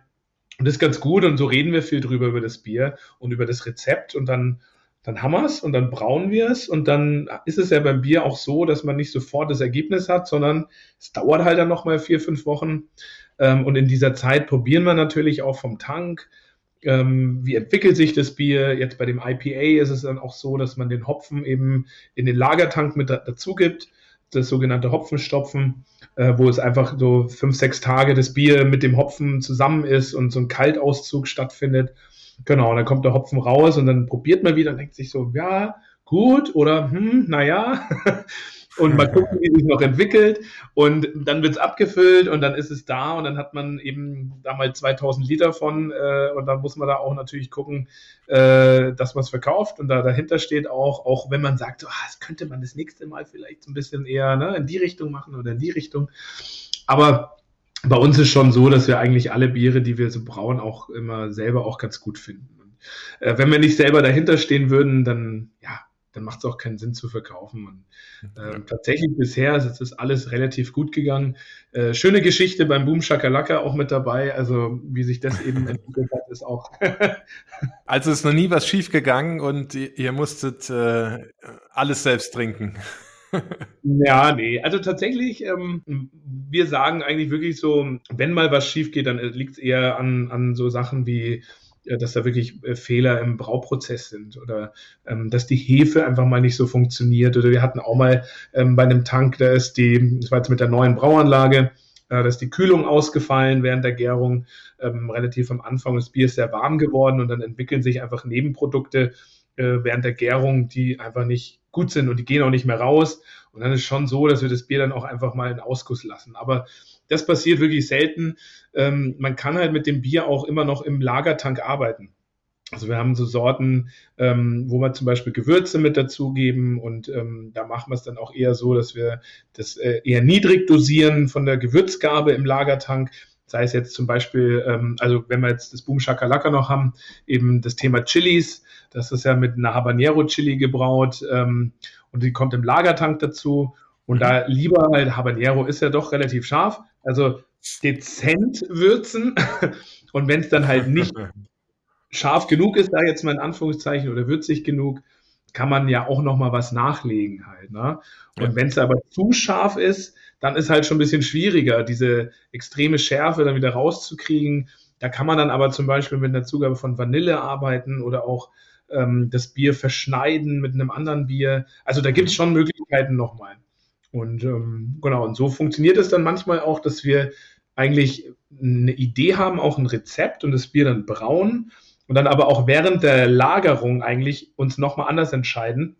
Und das ist ganz gut und so reden wir viel drüber über das Bier und über das Rezept und dann dann haben wir es und dann brauen wir es und dann ist es ja beim Bier auch so, dass man nicht sofort das Ergebnis hat, sondern es dauert halt dann nochmal vier, fünf Wochen. Ähm, und in dieser Zeit probieren wir natürlich auch vom Tank, ähm, wie entwickelt sich das Bier. Jetzt bei dem IPA ist es dann auch so, dass man den Hopfen eben in den Lagertank mit dazu gibt, das sogenannte Hopfenstopfen, äh, wo es einfach so fünf, sechs Tage das Bier mit dem Hopfen zusammen ist und so ein Kaltauszug stattfindet. Genau, und dann kommt der Hopfen raus und dann probiert man wieder und denkt sich so, ja, gut oder hm, naja. und mal gucken, wie sich noch entwickelt. Und dann wird es abgefüllt und dann ist es da und dann hat man eben da mal 2000 Liter von äh, und dann muss man da auch natürlich gucken, äh, dass man es verkauft und da dahinter steht auch, auch wenn man sagt, so, ah, das könnte man das nächste Mal vielleicht ein bisschen eher ne, in die Richtung machen oder in die Richtung. Aber bei uns ist schon so, dass wir eigentlich alle Biere, die wir so brauen, auch immer selber auch ganz gut finden. Und, äh, wenn wir nicht selber dahinter stehen würden, dann ja, dann macht es auch keinen Sinn zu verkaufen. Und, äh, ja. tatsächlich bisher ist es alles relativ gut gegangen. Äh, schöne Geschichte beim Boom Shakalaka auch mit dabei. Also wie sich das eben entwickelt hat, ist auch. also ist noch nie was schief gegangen und ihr, ihr musstet äh, alles selbst trinken. Ja, nee. Also tatsächlich, ähm, wir sagen eigentlich wirklich so, wenn mal was schief geht, dann liegt es eher an, an so Sachen wie äh, dass da wirklich äh, Fehler im Brauprozess sind oder ähm, dass die Hefe einfach mal nicht so funktioniert. Oder wir hatten auch mal ähm, bei einem Tank, da ist die, das war jetzt mit der neuen Brauanlage, äh, da ist die Kühlung ausgefallen während der Gärung, ähm, relativ am Anfang. Das Bier ist sehr warm geworden und dann entwickeln sich einfach Nebenprodukte äh, während der Gärung, die einfach nicht gut sind und die gehen auch nicht mehr raus. Und dann ist schon so, dass wir das Bier dann auch einfach mal in Ausguss lassen. Aber das passiert wirklich selten. Ähm, man kann halt mit dem Bier auch immer noch im Lagertank arbeiten. Also wir haben so Sorten, ähm, wo wir zum Beispiel Gewürze mit dazugeben und ähm, da machen wir es dann auch eher so, dass wir das äh, eher niedrig dosieren von der Gewürzgabe im Lagertank. Sei es jetzt zum Beispiel, ähm, also wenn wir jetzt das Boom Shakalaka noch haben, eben das Thema Chilis. Das ist ja mit einer Habanero Chili gebraut ähm, und die kommt im Lagertank dazu. Und da lieber halt Habanero ist ja doch relativ scharf, also dezent würzen. Und wenn es dann halt nicht scharf genug ist, da jetzt mal in Anführungszeichen oder würzig genug, kann man ja auch noch mal was nachlegen halt. Ne? Und ja. wenn es aber zu scharf ist, dann ist halt schon ein bisschen schwieriger, diese extreme Schärfe dann wieder rauszukriegen. Da kann man dann aber zum Beispiel mit einer Zugabe von Vanille arbeiten oder auch ähm, das Bier verschneiden mit einem anderen Bier. Also da gibt es schon Möglichkeiten nochmal. Und ähm, genau, und so funktioniert es dann manchmal auch, dass wir eigentlich eine Idee haben, auch ein Rezept und das Bier dann brauen und dann aber auch während der Lagerung eigentlich uns nochmal anders entscheiden,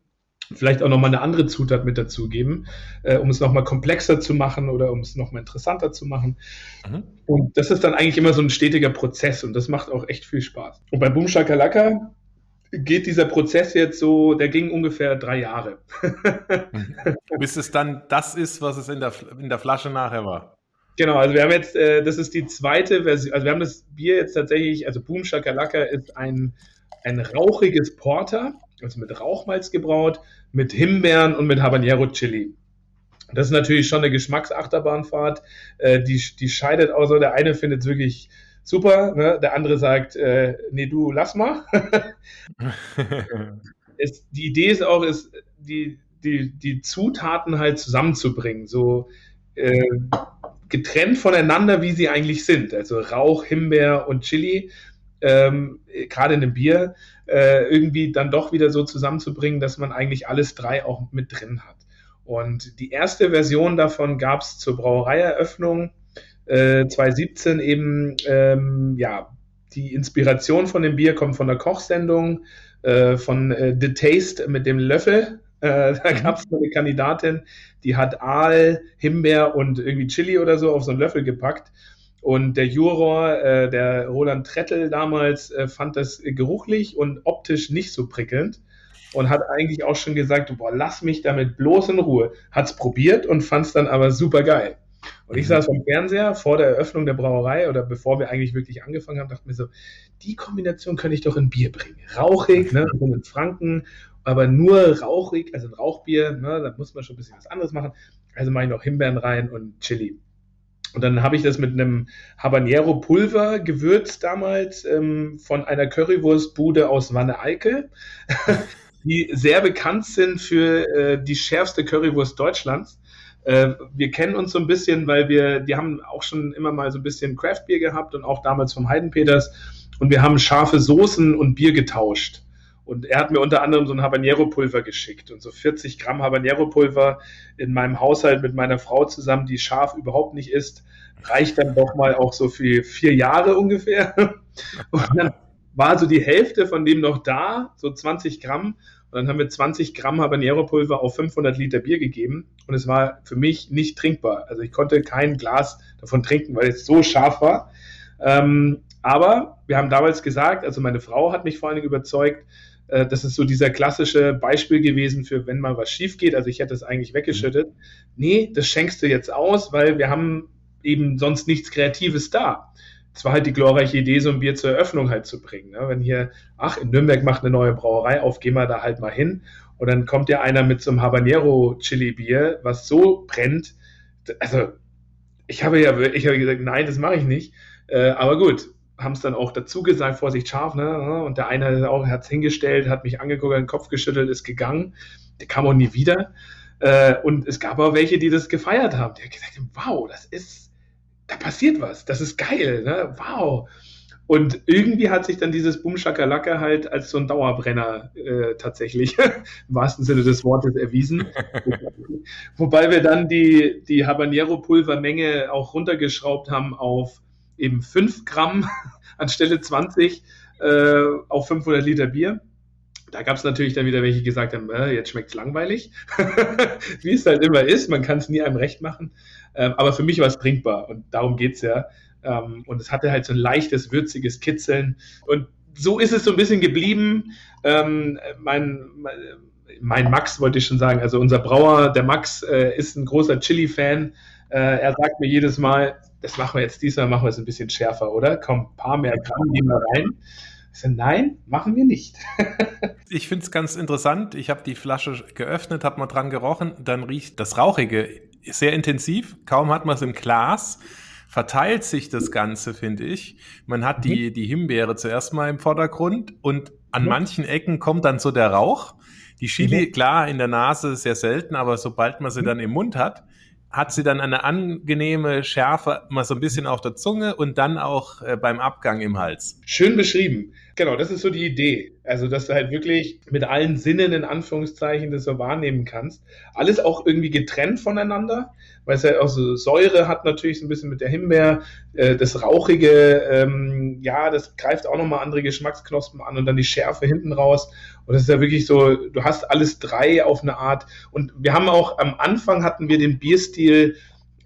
vielleicht auch nochmal eine andere Zutat mit dazugeben, äh, um es nochmal komplexer zu machen oder um es nochmal interessanter zu machen. Mhm. Und das ist dann eigentlich immer so ein stetiger Prozess und das macht auch echt viel Spaß. Und bei Boom Shakalaka geht dieser Prozess jetzt so, der ging ungefähr drei Jahre. Bis es dann das ist, was es in der, in der Flasche nachher war. Genau, also wir haben jetzt, äh, das ist die zweite Version, also wir haben das Bier jetzt tatsächlich, also Boom Shakalaka ist ein, ein rauchiges Porter, also mit Rauchmalz gebraut, mit Himbeeren und mit Habanero Chili. Das ist natürlich schon eine Geschmacksachterbahnfahrt, äh, die, die scheidet auch so, der eine findet es wirklich super, ne? der andere sagt, äh, nee, du lass mal. es, die Idee ist auch, ist, die, die, die Zutaten halt zusammenzubringen, so äh, getrennt voneinander, wie sie eigentlich sind. Also Rauch, Himbeer und Chili, ähm, gerade in einem Bier, äh, irgendwie dann doch wieder so zusammenzubringen, dass man eigentlich alles drei auch mit drin hat. Und die erste Version davon gab es zur Brauereieröffnung äh, 2017 eben, ähm, ja, die Inspiration von dem Bier kommt von der Kochsendung, äh, von äh, The Taste mit dem Löffel. Äh, da mhm. gab es eine Kandidatin, die hat Aal, Himbeer und irgendwie Chili oder so auf so einen Löffel gepackt. Und der Juror, äh, der Roland Trettel damals, äh, fand das geruchlich und optisch nicht so prickelnd und hat eigentlich auch schon gesagt, boah, lass mich damit bloß in Ruhe. Hat's probiert und fand's dann aber super geil. Und ich mhm. saß vom Fernseher vor der Eröffnung der Brauerei oder bevor wir eigentlich wirklich angefangen haben, dachte mir so, die Kombination könnte ich doch in Bier bringen. Rauchig, ne, so in Franken, aber nur rauchig, also ein Rauchbier, ne, da muss man schon ein bisschen was anderes machen. Also mache ich noch Himbeeren rein und Chili. Und dann habe ich das mit einem Habanero Pulver gewürzt damals ähm, von einer Currywurstbude aus Wanne-Eickel, die sehr bekannt sind für äh, die schärfste Currywurst Deutschlands. Äh, wir kennen uns so ein bisschen, weil wir, die haben auch schon immer mal so ein bisschen Craftbier gehabt und auch damals vom Heidenpeters. Und wir haben scharfe Soßen und Bier getauscht. Und er hat mir unter anderem so ein Habanero-Pulver geschickt. Und so 40 Gramm Habanero-Pulver in meinem Haushalt mit meiner Frau zusammen, die scharf überhaupt nicht isst, reicht dann doch mal auch so für vier Jahre ungefähr. Und dann war so die Hälfte von dem noch da, so 20 Gramm. Und dann haben wir 20 Gramm Habanero-Pulver auf 500 Liter Bier gegeben und es war für mich nicht trinkbar. Also ich konnte kein Glas davon trinken, weil es so scharf war. Ähm, aber wir haben damals gesagt, also meine Frau hat mich vor allen Dingen überzeugt, äh, das ist so dieser klassische Beispiel gewesen für, wenn mal was schief geht. Also ich hätte es eigentlich weggeschüttet. Nee, das schenkst du jetzt aus, weil wir haben eben sonst nichts Kreatives da es war halt die glorreiche Idee, so ein Bier zur Eröffnung halt zu bringen. Ne? Wenn hier, ach, in Nürnberg macht eine neue Brauerei auf, gehen wir da halt mal hin. Und dann kommt ja einer mit so einem Habanero-Chili-Bier, was so brennt. Also, ich habe ja ich habe gesagt, nein, das mache ich nicht. Äh, aber gut, haben es dann auch dazu gesagt, Vorsicht scharf, ne? Und der eine hat auch hat's hingestellt, hat mich angeguckt, den Kopf geschüttelt, ist gegangen. Der kam auch nie wieder. Äh, und es gab auch welche, die das gefeiert haben. Die haben gesagt, wow, das ist da passiert was, das ist geil, ne? wow. Und irgendwie hat sich dann dieses Boom Shakalaka halt als so ein Dauerbrenner äh, tatsächlich im wahrsten Sinne des Wortes erwiesen. Wobei wir dann die, die Habanero-Pulvermenge auch runtergeschraubt haben auf eben 5 Gramm anstelle 20 äh, auf 500 Liter Bier. Da gab es natürlich dann wieder welche, die gesagt haben, äh, jetzt schmeckt es langweilig, wie es halt immer ist, man kann es nie einem recht machen. Ähm, aber für mich war es trinkbar und darum geht es ja. Ähm, und es hatte halt so ein leichtes, würziges Kitzeln. Und so ist es so ein bisschen geblieben. Ähm, mein, mein, Max wollte ich schon sagen, also unser Brauer, der Max, äh, ist ein großer Chili-Fan. Äh, er sagt mir jedes Mal, das machen wir jetzt diesmal, machen wir es ein bisschen schärfer, oder? Komm, ein paar mehr Gramm gehen wir rein. Ich sage, nein, machen wir nicht. ich finde es ganz interessant. Ich habe die Flasche geöffnet, habe mal dran gerochen, dann riecht das Rauchige sehr intensiv. Kaum hat man es im Glas, verteilt sich das Ganze, finde ich. Man hat die, mhm. die Himbeere zuerst mal im Vordergrund und an mhm. manchen Ecken kommt dann so der Rauch. Die Chili, mhm. klar, in der Nase sehr selten, aber sobald man sie mhm. dann im Mund hat, hat sie dann eine angenehme Schärfe mal so ein bisschen auf der Zunge und dann auch äh, beim Abgang im Hals. Schön beschrieben. Genau, das ist so die Idee. Also, dass du halt wirklich mit allen Sinnen in Anführungszeichen das so wahrnehmen kannst. Alles auch irgendwie getrennt voneinander, weil es ja auch so Säure hat natürlich so ein bisschen mit der Himbeer, äh, das Rauchige, ähm, ja, das greift auch nochmal andere Geschmacksknospen an und dann die Schärfe hinten raus. Und das ist ja wirklich so, du hast alles drei auf eine Art. Und wir haben auch am Anfang hatten wir den Bierstil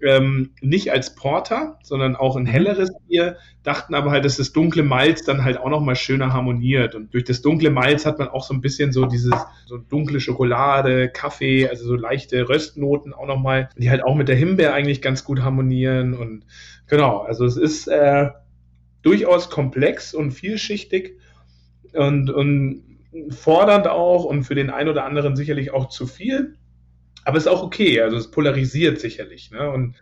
ähm, nicht als Porter, sondern auch ein mhm. helleres Bier, dachten aber halt, dass das dunkle Malz dann halt auch nochmal schöner harmoniert. Und durch das dunkle Malz hat man auch so ein bisschen so dieses, so dunkle Schokolade, Kaffee, also so leichte Röstnoten auch nochmal, die halt auch mit der Himbeer eigentlich ganz gut harmonieren. Und genau, also es ist äh, durchaus komplex und vielschichtig und, und fordernd auch und für den einen oder anderen sicherlich auch zu viel. Aber ist auch okay, also es polarisiert sicherlich. Ne? Und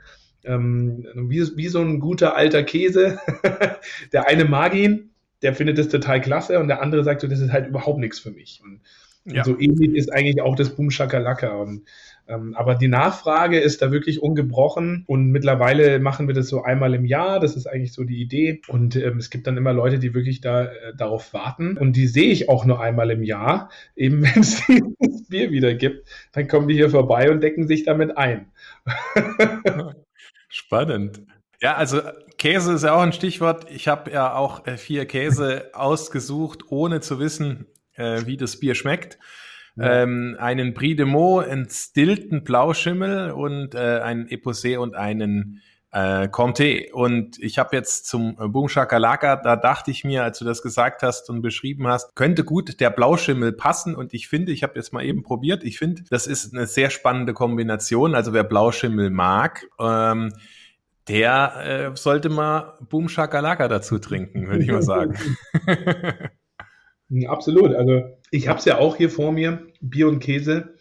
ähm, wie, wie so ein guter alter Käse, der eine mag ihn, der findet das total klasse und der andere sagt so, das ist halt überhaupt nichts für mich. Und, ja. und so ähnlich ist eigentlich auch das Boom Shakalaka. Und aber die Nachfrage ist da wirklich ungebrochen und mittlerweile machen wir das so einmal im Jahr. Das ist eigentlich so die Idee. Und ähm, es gibt dann immer Leute, die wirklich da äh, darauf warten. Und die sehe ich auch nur einmal im Jahr. Eben wenn es dieses Bier wieder gibt, dann kommen die hier vorbei und decken sich damit ein. Spannend. Ja, also Käse ist ja auch ein Stichwort. Ich habe ja auch äh, vier Käse ausgesucht, ohne zu wissen, äh, wie das Bier schmeckt ähm, einen Brie de Meaux, einen stillten Blauschimmel und äh, einen Eposé und einen äh, Comté. Und ich habe jetzt zum äh, Boom Shakalaka, da dachte ich mir, als du das gesagt hast und beschrieben hast, könnte gut der Blauschimmel passen. Und ich finde, ich habe jetzt mal eben probiert, ich finde, das ist eine sehr spannende Kombination. Also wer Blauschimmel mag, ähm, der äh, sollte mal Boom Shakalaka dazu trinken, würde ich mal sagen. Absolut. Also ich habe es ja auch hier vor mir, Bier und Käse.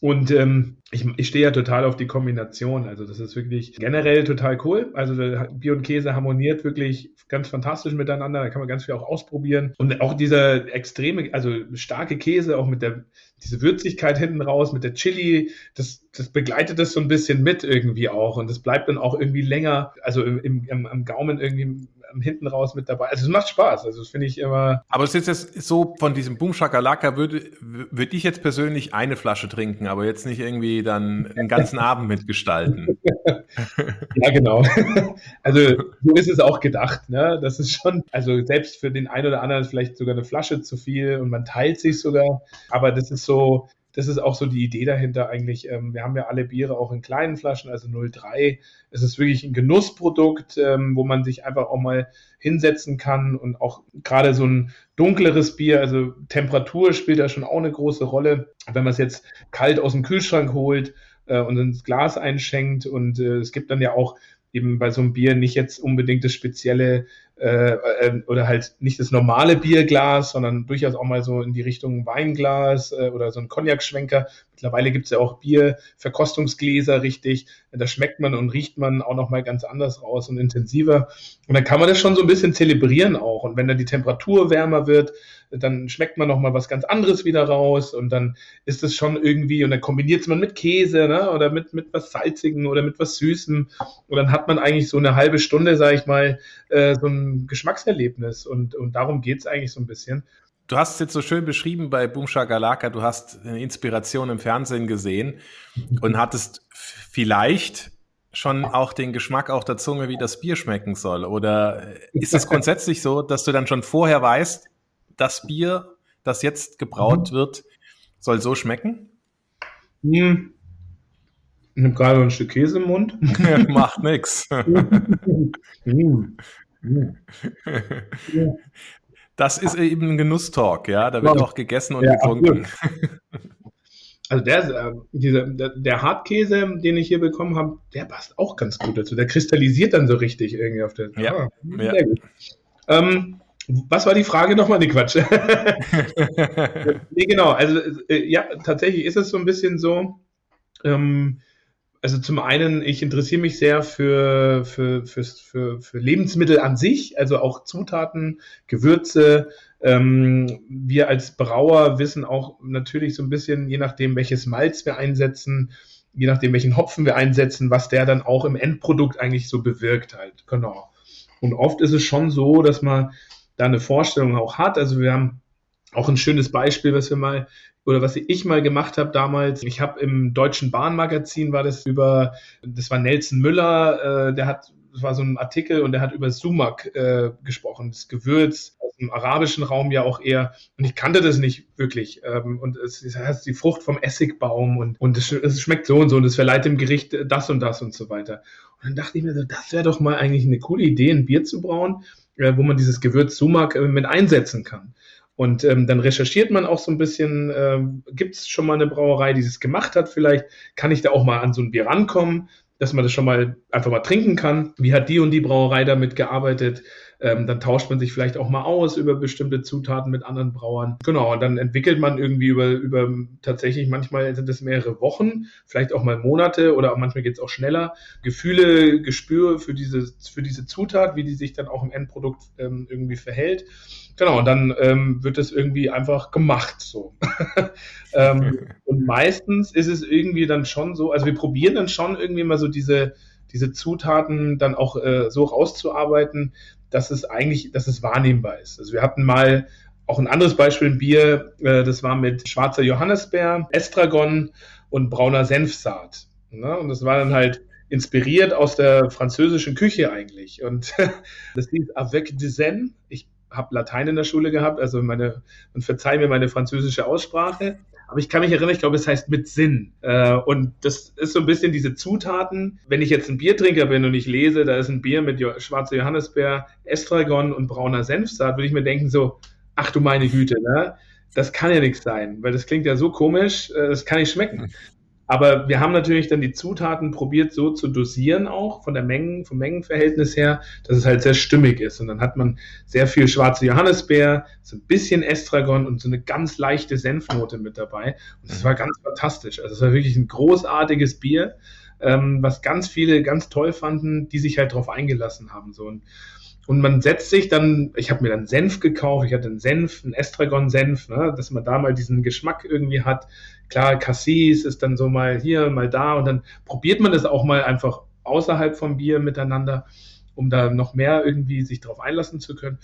Und ähm, ich, ich stehe ja total auf die Kombination. Also das ist wirklich generell total cool. Also Bier und Käse harmoniert wirklich ganz fantastisch miteinander. Da kann man ganz viel auch ausprobieren. Und auch dieser extreme, also starke Käse, auch mit der diese Würzigkeit hinten raus, mit der Chili, das, das begleitet das so ein bisschen mit irgendwie auch. Und das bleibt dann auch irgendwie länger, also im, im, im Gaumen irgendwie hinten raus mit dabei. Also es macht Spaß. Also das finde ich immer. Aber es ist jetzt so von diesem Boom Shakalaka würde würde ich jetzt persönlich eine Flasche trinken, aber jetzt nicht irgendwie dann einen ganzen Abend mitgestalten. ja, genau. Also so ist es auch gedacht. Ne? Das ist schon, also selbst für den einen oder anderen vielleicht sogar eine Flasche zu viel und man teilt sich sogar. Aber das ist so, das ist auch so die Idee dahinter eigentlich. Ähm, wir haben ja alle Biere auch in kleinen Flaschen, also 0,3. Es ist wirklich ein Genussprodukt, ähm, wo man sich einfach auch mal hinsetzen kann und auch gerade so ein dunkleres Bier, also Temperatur spielt da schon auch eine große Rolle. Wenn man es jetzt kalt aus dem Kühlschrank holt äh, und ins Glas einschenkt. Und äh, es gibt dann ja auch eben bei so einem Bier nicht jetzt unbedingt das spezielle äh, äh, oder halt nicht das normale Bierglas, sondern durchaus auch mal so in die Richtung Weinglas äh, oder so ein Cognac-Schwenker. Mittlerweile gibt es ja auch Bierverkostungsgläser richtig. Da schmeckt man und riecht man auch noch mal ganz anders raus und intensiver. Und dann kann man das schon so ein bisschen zelebrieren auch. Und wenn dann die Temperatur wärmer wird, dann schmeckt man noch mal was ganz anderes wieder raus und dann ist es schon irgendwie und dann kombiniert man mit Käse ne? oder mit, mit was Salzigen oder mit was Süßem und dann hat man eigentlich so eine halbe Stunde, sage ich mal, äh, so ein Geschmackserlebnis und, und darum geht's eigentlich so ein bisschen. Du hast es jetzt so schön beschrieben bei Boom Shakalaka, du hast eine Inspiration im Fernsehen gesehen und hattest vielleicht schon auch den Geschmack auf der Zunge, wie das Bier schmecken soll? Oder ist es grundsätzlich so, dass du dann schon vorher weißt, das Bier, das jetzt gebraut mhm. wird, soll so schmecken? Hm. Ich habe gerade ein Stück Käse im Mund. Macht nix. Das ist eben ein Genusstalk, ja. Da wird auch gegessen und ja, getrunken. Also der, äh, dieser, der, der Hartkäse, den ich hier bekommen habe, der passt auch ganz gut dazu. Der kristallisiert dann so richtig irgendwie auf der. Ja, ah, ja. Ähm, was war die Frage nochmal? Nee, Quatsch. nee, genau. Also, äh, ja, tatsächlich ist es so ein bisschen so. Ähm, also zum einen, ich interessiere mich sehr für, für, für, für, für Lebensmittel an sich, also auch Zutaten, Gewürze. Ähm, wir als Brauer wissen auch natürlich so ein bisschen, je nachdem, welches Malz wir einsetzen, je nachdem, welchen Hopfen wir einsetzen, was der dann auch im Endprodukt eigentlich so bewirkt halt. Genau. Und oft ist es schon so, dass man da eine Vorstellung auch hat. Also wir haben auch ein schönes Beispiel, was wir mal oder was ich mal gemacht habe damals. Ich habe im Deutschen Bahnmagazin war das über, das war Nelson Müller, äh, der hat, das war so ein Artikel und der hat über Sumak äh, gesprochen, das Gewürz aus dem arabischen Raum ja auch eher. Und ich kannte das nicht wirklich. Ähm, und es, heißt die Frucht vom Essigbaum und, und es, es schmeckt so und so und es verleiht dem Gericht das und das und so weiter. Und dann dachte ich mir so, das wäre doch mal eigentlich eine coole Idee, ein Bier zu brauen, äh, wo man dieses Gewürz Sumak äh, mit einsetzen kann. Und ähm, dann recherchiert man auch so ein bisschen, äh, gibt es schon mal eine Brauerei, die das gemacht hat vielleicht? Kann ich da auch mal an so ein Bier rankommen, dass man das schon mal einfach mal trinken kann? Wie hat die und die Brauerei damit gearbeitet? Ähm, dann tauscht man sich vielleicht auch mal aus über bestimmte Zutaten mit anderen Brauern. Genau, und dann entwickelt man irgendwie über, über tatsächlich, manchmal sind es mehrere Wochen, vielleicht auch mal Monate oder manchmal geht es auch schneller, Gefühle, Gespür für diese, für diese Zutat, wie die sich dann auch im Endprodukt ähm, irgendwie verhält. Genau, und dann ähm, wird das irgendwie einfach gemacht so. ähm, und meistens ist es irgendwie dann schon so, also wir probieren dann schon irgendwie mal so diese, diese Zutaten dann auch äh, so rauszuarbeiten, dass es eigentlich, dass es wahrnehmbar ist. Also wir hatten mal auch ein anderes Beispiel ein Bier, äh, das war mit schwarzer Johannisbeer, Estragon und brauner Senfsaat. Ne? Und das war dann halt inspiriert aus der französischen Küche eigentlich. Und das hieß Avec de Zen. Ich habe Latein in der Schule gehabt, also meine, und verzeih mir meine französische Aussprache. Aber ich kann mich erinnern, ich glaube, es heißt mit Sinn. Äh, und das ist so ein bisschen diese Zutaten. Wenn ich jetzt ein Biertrinker bin und ich lese, da ist ein Bier mit schwarzer Johannisbeer, Estragon und brauner Senfsaat, würde ich mir denken so, ach du meine Güte, ne? Das kann ja nichts sein, weil das klingt ja so komisch, äh, das kann nicht schmecken. Aber wir haben natürlich dann die Zutaten probiert so zu dosieren auch von der Mengen, vom Mengenverhältnis her, dass es halt sehr stimmig ist. Und dann hat man sehr viel schwarze Johannisbeer, so ein bisschen Estragon und so eine ganz leichte Senfnote mit dabei. Und das war ganz fantastisch. Also es war wirklich ein großartiges Bier, ähm, was ganz viele ganz toll fanden, die sich halt drauf eingelassen haben. So. Und und man setzt sich dann, ich habe mir dann Senf gekauft, ich hatte einen Senf, einen Estragon-Senf, ne, dass man da mal diesen Geschmack irgendwie hat. Klar, Cassis ist dann so mal hier, mal da und dann probiert man das auch mal einfach außerhalb vom Bier miteinander, um da noch mehr irgendwie sich drauf einlassen zu können.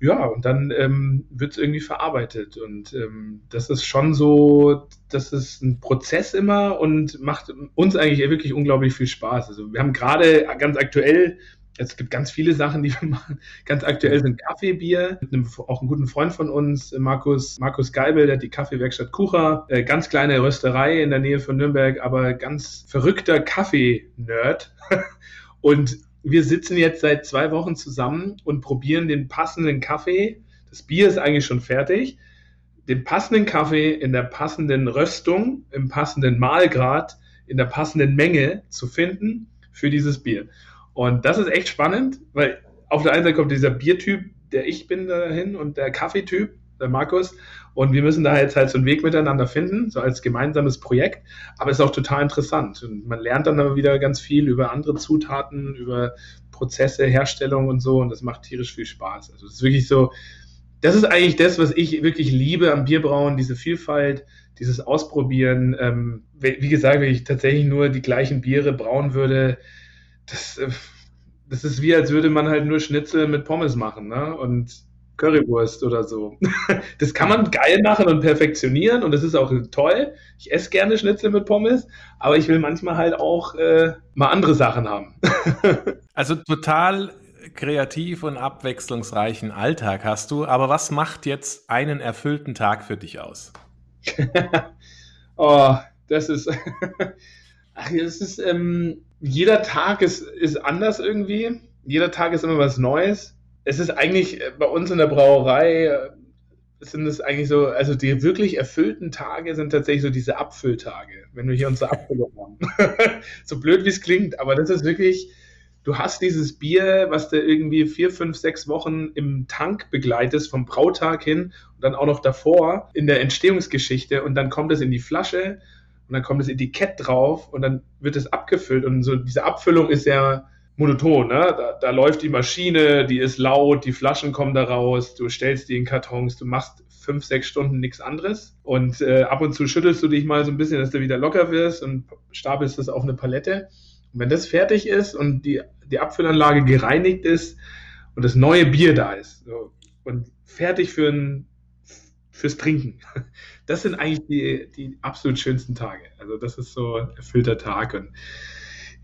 Ja, und dann ähm, wird es irgendwie verarbeitet. Und ähm, das ist schon so, das ist ein Prozess immer und macht uns eigentlich wirklich unglaublich viel Spaß. Also wir haben gerade ganz aktuell es gibt ganz viele Sachen, die wir machen. Ganz aktuell sind Kaffeebier. Mit einem, auch einen guten Freund von uns, Markus, Markus Geibel, der hat die Kaffeewerkstatt Kucha. Äh, ganz kleine Rösterei in der Nähe von Nürnberg, aber ganz verrückter Kaffee-Nerd. Und wir sitzen jetzt seit zwei Wochen zusammen und probieren den passenden Kaffee. Das Bier ist eigentlich schon fertig. Den passenden Kaffee in der passenden Röstung, im passenden Mahlgrad, in der passenden Menge zu finden für dieses Bier. Und das ist echt spannend, weil auf der einen Seite kommt dieser Biertyp, der ich bin dahin und der Kaffeetyp, der Markus. Und wir müssen da jetzt halt so einen Weg miteinander finden, so als gemeinsames Projekt. Aber es ist auch total interessant. Und man lernt dann aber wieder ganz viel über andere Zutaten, über Prozesse, Herstellung und so. Und das macht tierisch viel Spaß. Also es ist wirklich so, das ist eigentlich das, was ich wirklich liebe am Bierbrauen, diese Vielfalt, dieses Ausprobieren. Ähm, wie gesagt, wenn ich tatsächlich nur die gleichen Biere brauen würde, das, äh, das ist wie, als würde man halt nur Schnitzel mit Pommes machen, ne? Und Currywurst oder so. Das kann man geil machen und perfektionieren und das ist auch toll. Ich esse gerne Schnitzel mit Pommes, aber ich will manchmal halt auch äh, mal andere Sachen haben. Also total kreativ und abwechslungsreichen Alltag hast du, aber was macht jetzt einen erfüllten Tag für dich aus? oh, das ist, ach, das ist, ähm, jeder Tag ist, ist anders irgendwie. Jeder Tag ist immer was Neues. Es ist eigentlich äh, bei uns in der Brauerei äh, sind es eigentlich so, also die wirklich erfüllten Tage sind tatsächlich so diese Abfülltage, wenn wir hier unsere Abfüllung haben. so blöd wie es klingt, aber das ist wirklich, du hast dieses Bier, was du irgendwie vier, fünf, sechs Wochen im Tank begleitest, vom Brautag hin und dann auch noch davor in der Entstehungsgeschichte und dann kommt es in die Flasche und dann kommt das Etikett drauf und dann wird es abgefüllt und so diese Abfüllung ist sehr monoton, ne? Da, da, läuft die Maschine, die ist laut, die Flaschen kommen da raus, du stellst die in Kartons, du machst fünf, sechs Stunden nichts anderes. Und äh, ab und zu schüttelst du dich mal so ein bisschen, dass du wieder locker wirst und stapelst das auf eine Palette. Und wenn das fertig ist und die, die Abfüllanlage gereinigt ist und das neue Bier da ist so, und fertig für ein, fürs Trinken, das sind eigentlich die, die absolut schönsten Tage. Also das ist so ein erfüllter Tag. Und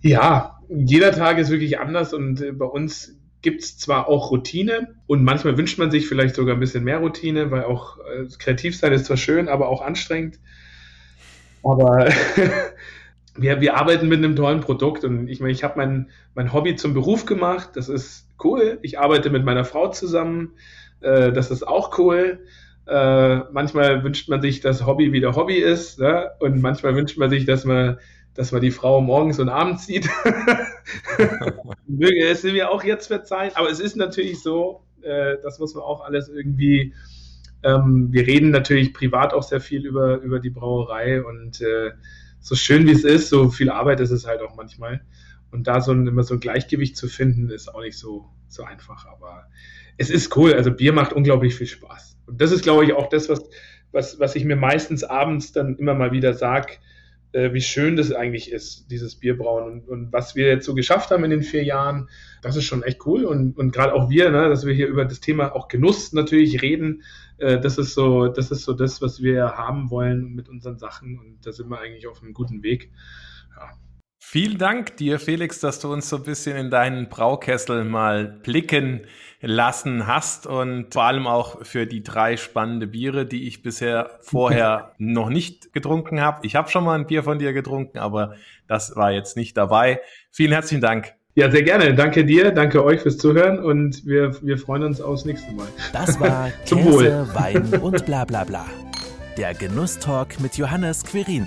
ja, jeder Tag ist wirklich anders und äh, bei uns gibt es zwar auch Routine und manchmal wünscht man sich vielleicht sogar ein bisschen mehr Routine, weil auch äh, kreativ sein ist zwar schön, aber auch anstrengend. Aber wir, wir arbeiten mit einem tollen Produkt und ich meine, ich habe mein, mein Hobby zum Beruf gemacht, das ist cool. Ich arbeite mit meiner Frau zusammen, äh, das ist auch cool. Äh, manchmal wünscht man sich, dass Hobby wieder Hobby ist ne? und manchmal wünscht man sich, dass man dass man die Frau morgens und abends sieht. Möge es mir auch jetzt verzeihen. Aber es ist natürlich so, äh, das muss man auch alles irgendwie. Ähm, wir reden natürlich privat auch sehr viel über, über die Brauerei und äh, so schön wie es ist, so viel Arbeit ist es halt auch manchmal. Und da so ein, immer so ein Gleichgewicht zu finden, ist auch nicht so, so einfach. Aber es ist cool. Also Bier macht unglaublich viel Spaß. Und das ist, glaube ich, auch das, was, was, was ich mir meistens abends dann immer mal wieder sage äh, wie schön das eigentlich ist, dieses Bierbrauen und, und, was wir jetzt so geschafft haben in den vier Jahren, das ist schon echt cool und, und gerade auch wir, ne, dass wir hier über das Thema auch Genuss natürlich reden, äh, das ist so, das ist so das, was wir haben wollen mit unseren Sachen und da sind wir eigentlich auf einem guten Weg. Ja. Vielen Dank dir, Felix, dass du uns so ein bisschen in deinen Braukessel mal blicken lassen hast und vor allem auch für die drei spannende Biere, die ich bisher vorher noch nicht getrunken habe. Ich habe schon mal ein Bier von dir getrunken, aber das war jetzt nicht dabei. Vielen herzlichen Dank. Ja, sehr gerne. Danke dir, danke euch fürs Zuhören und wir, wir freuen uns aufs nächste Mal. Das war Käse, Wein und bla bla bla. Der Genusstalk mit Johannes Quirin.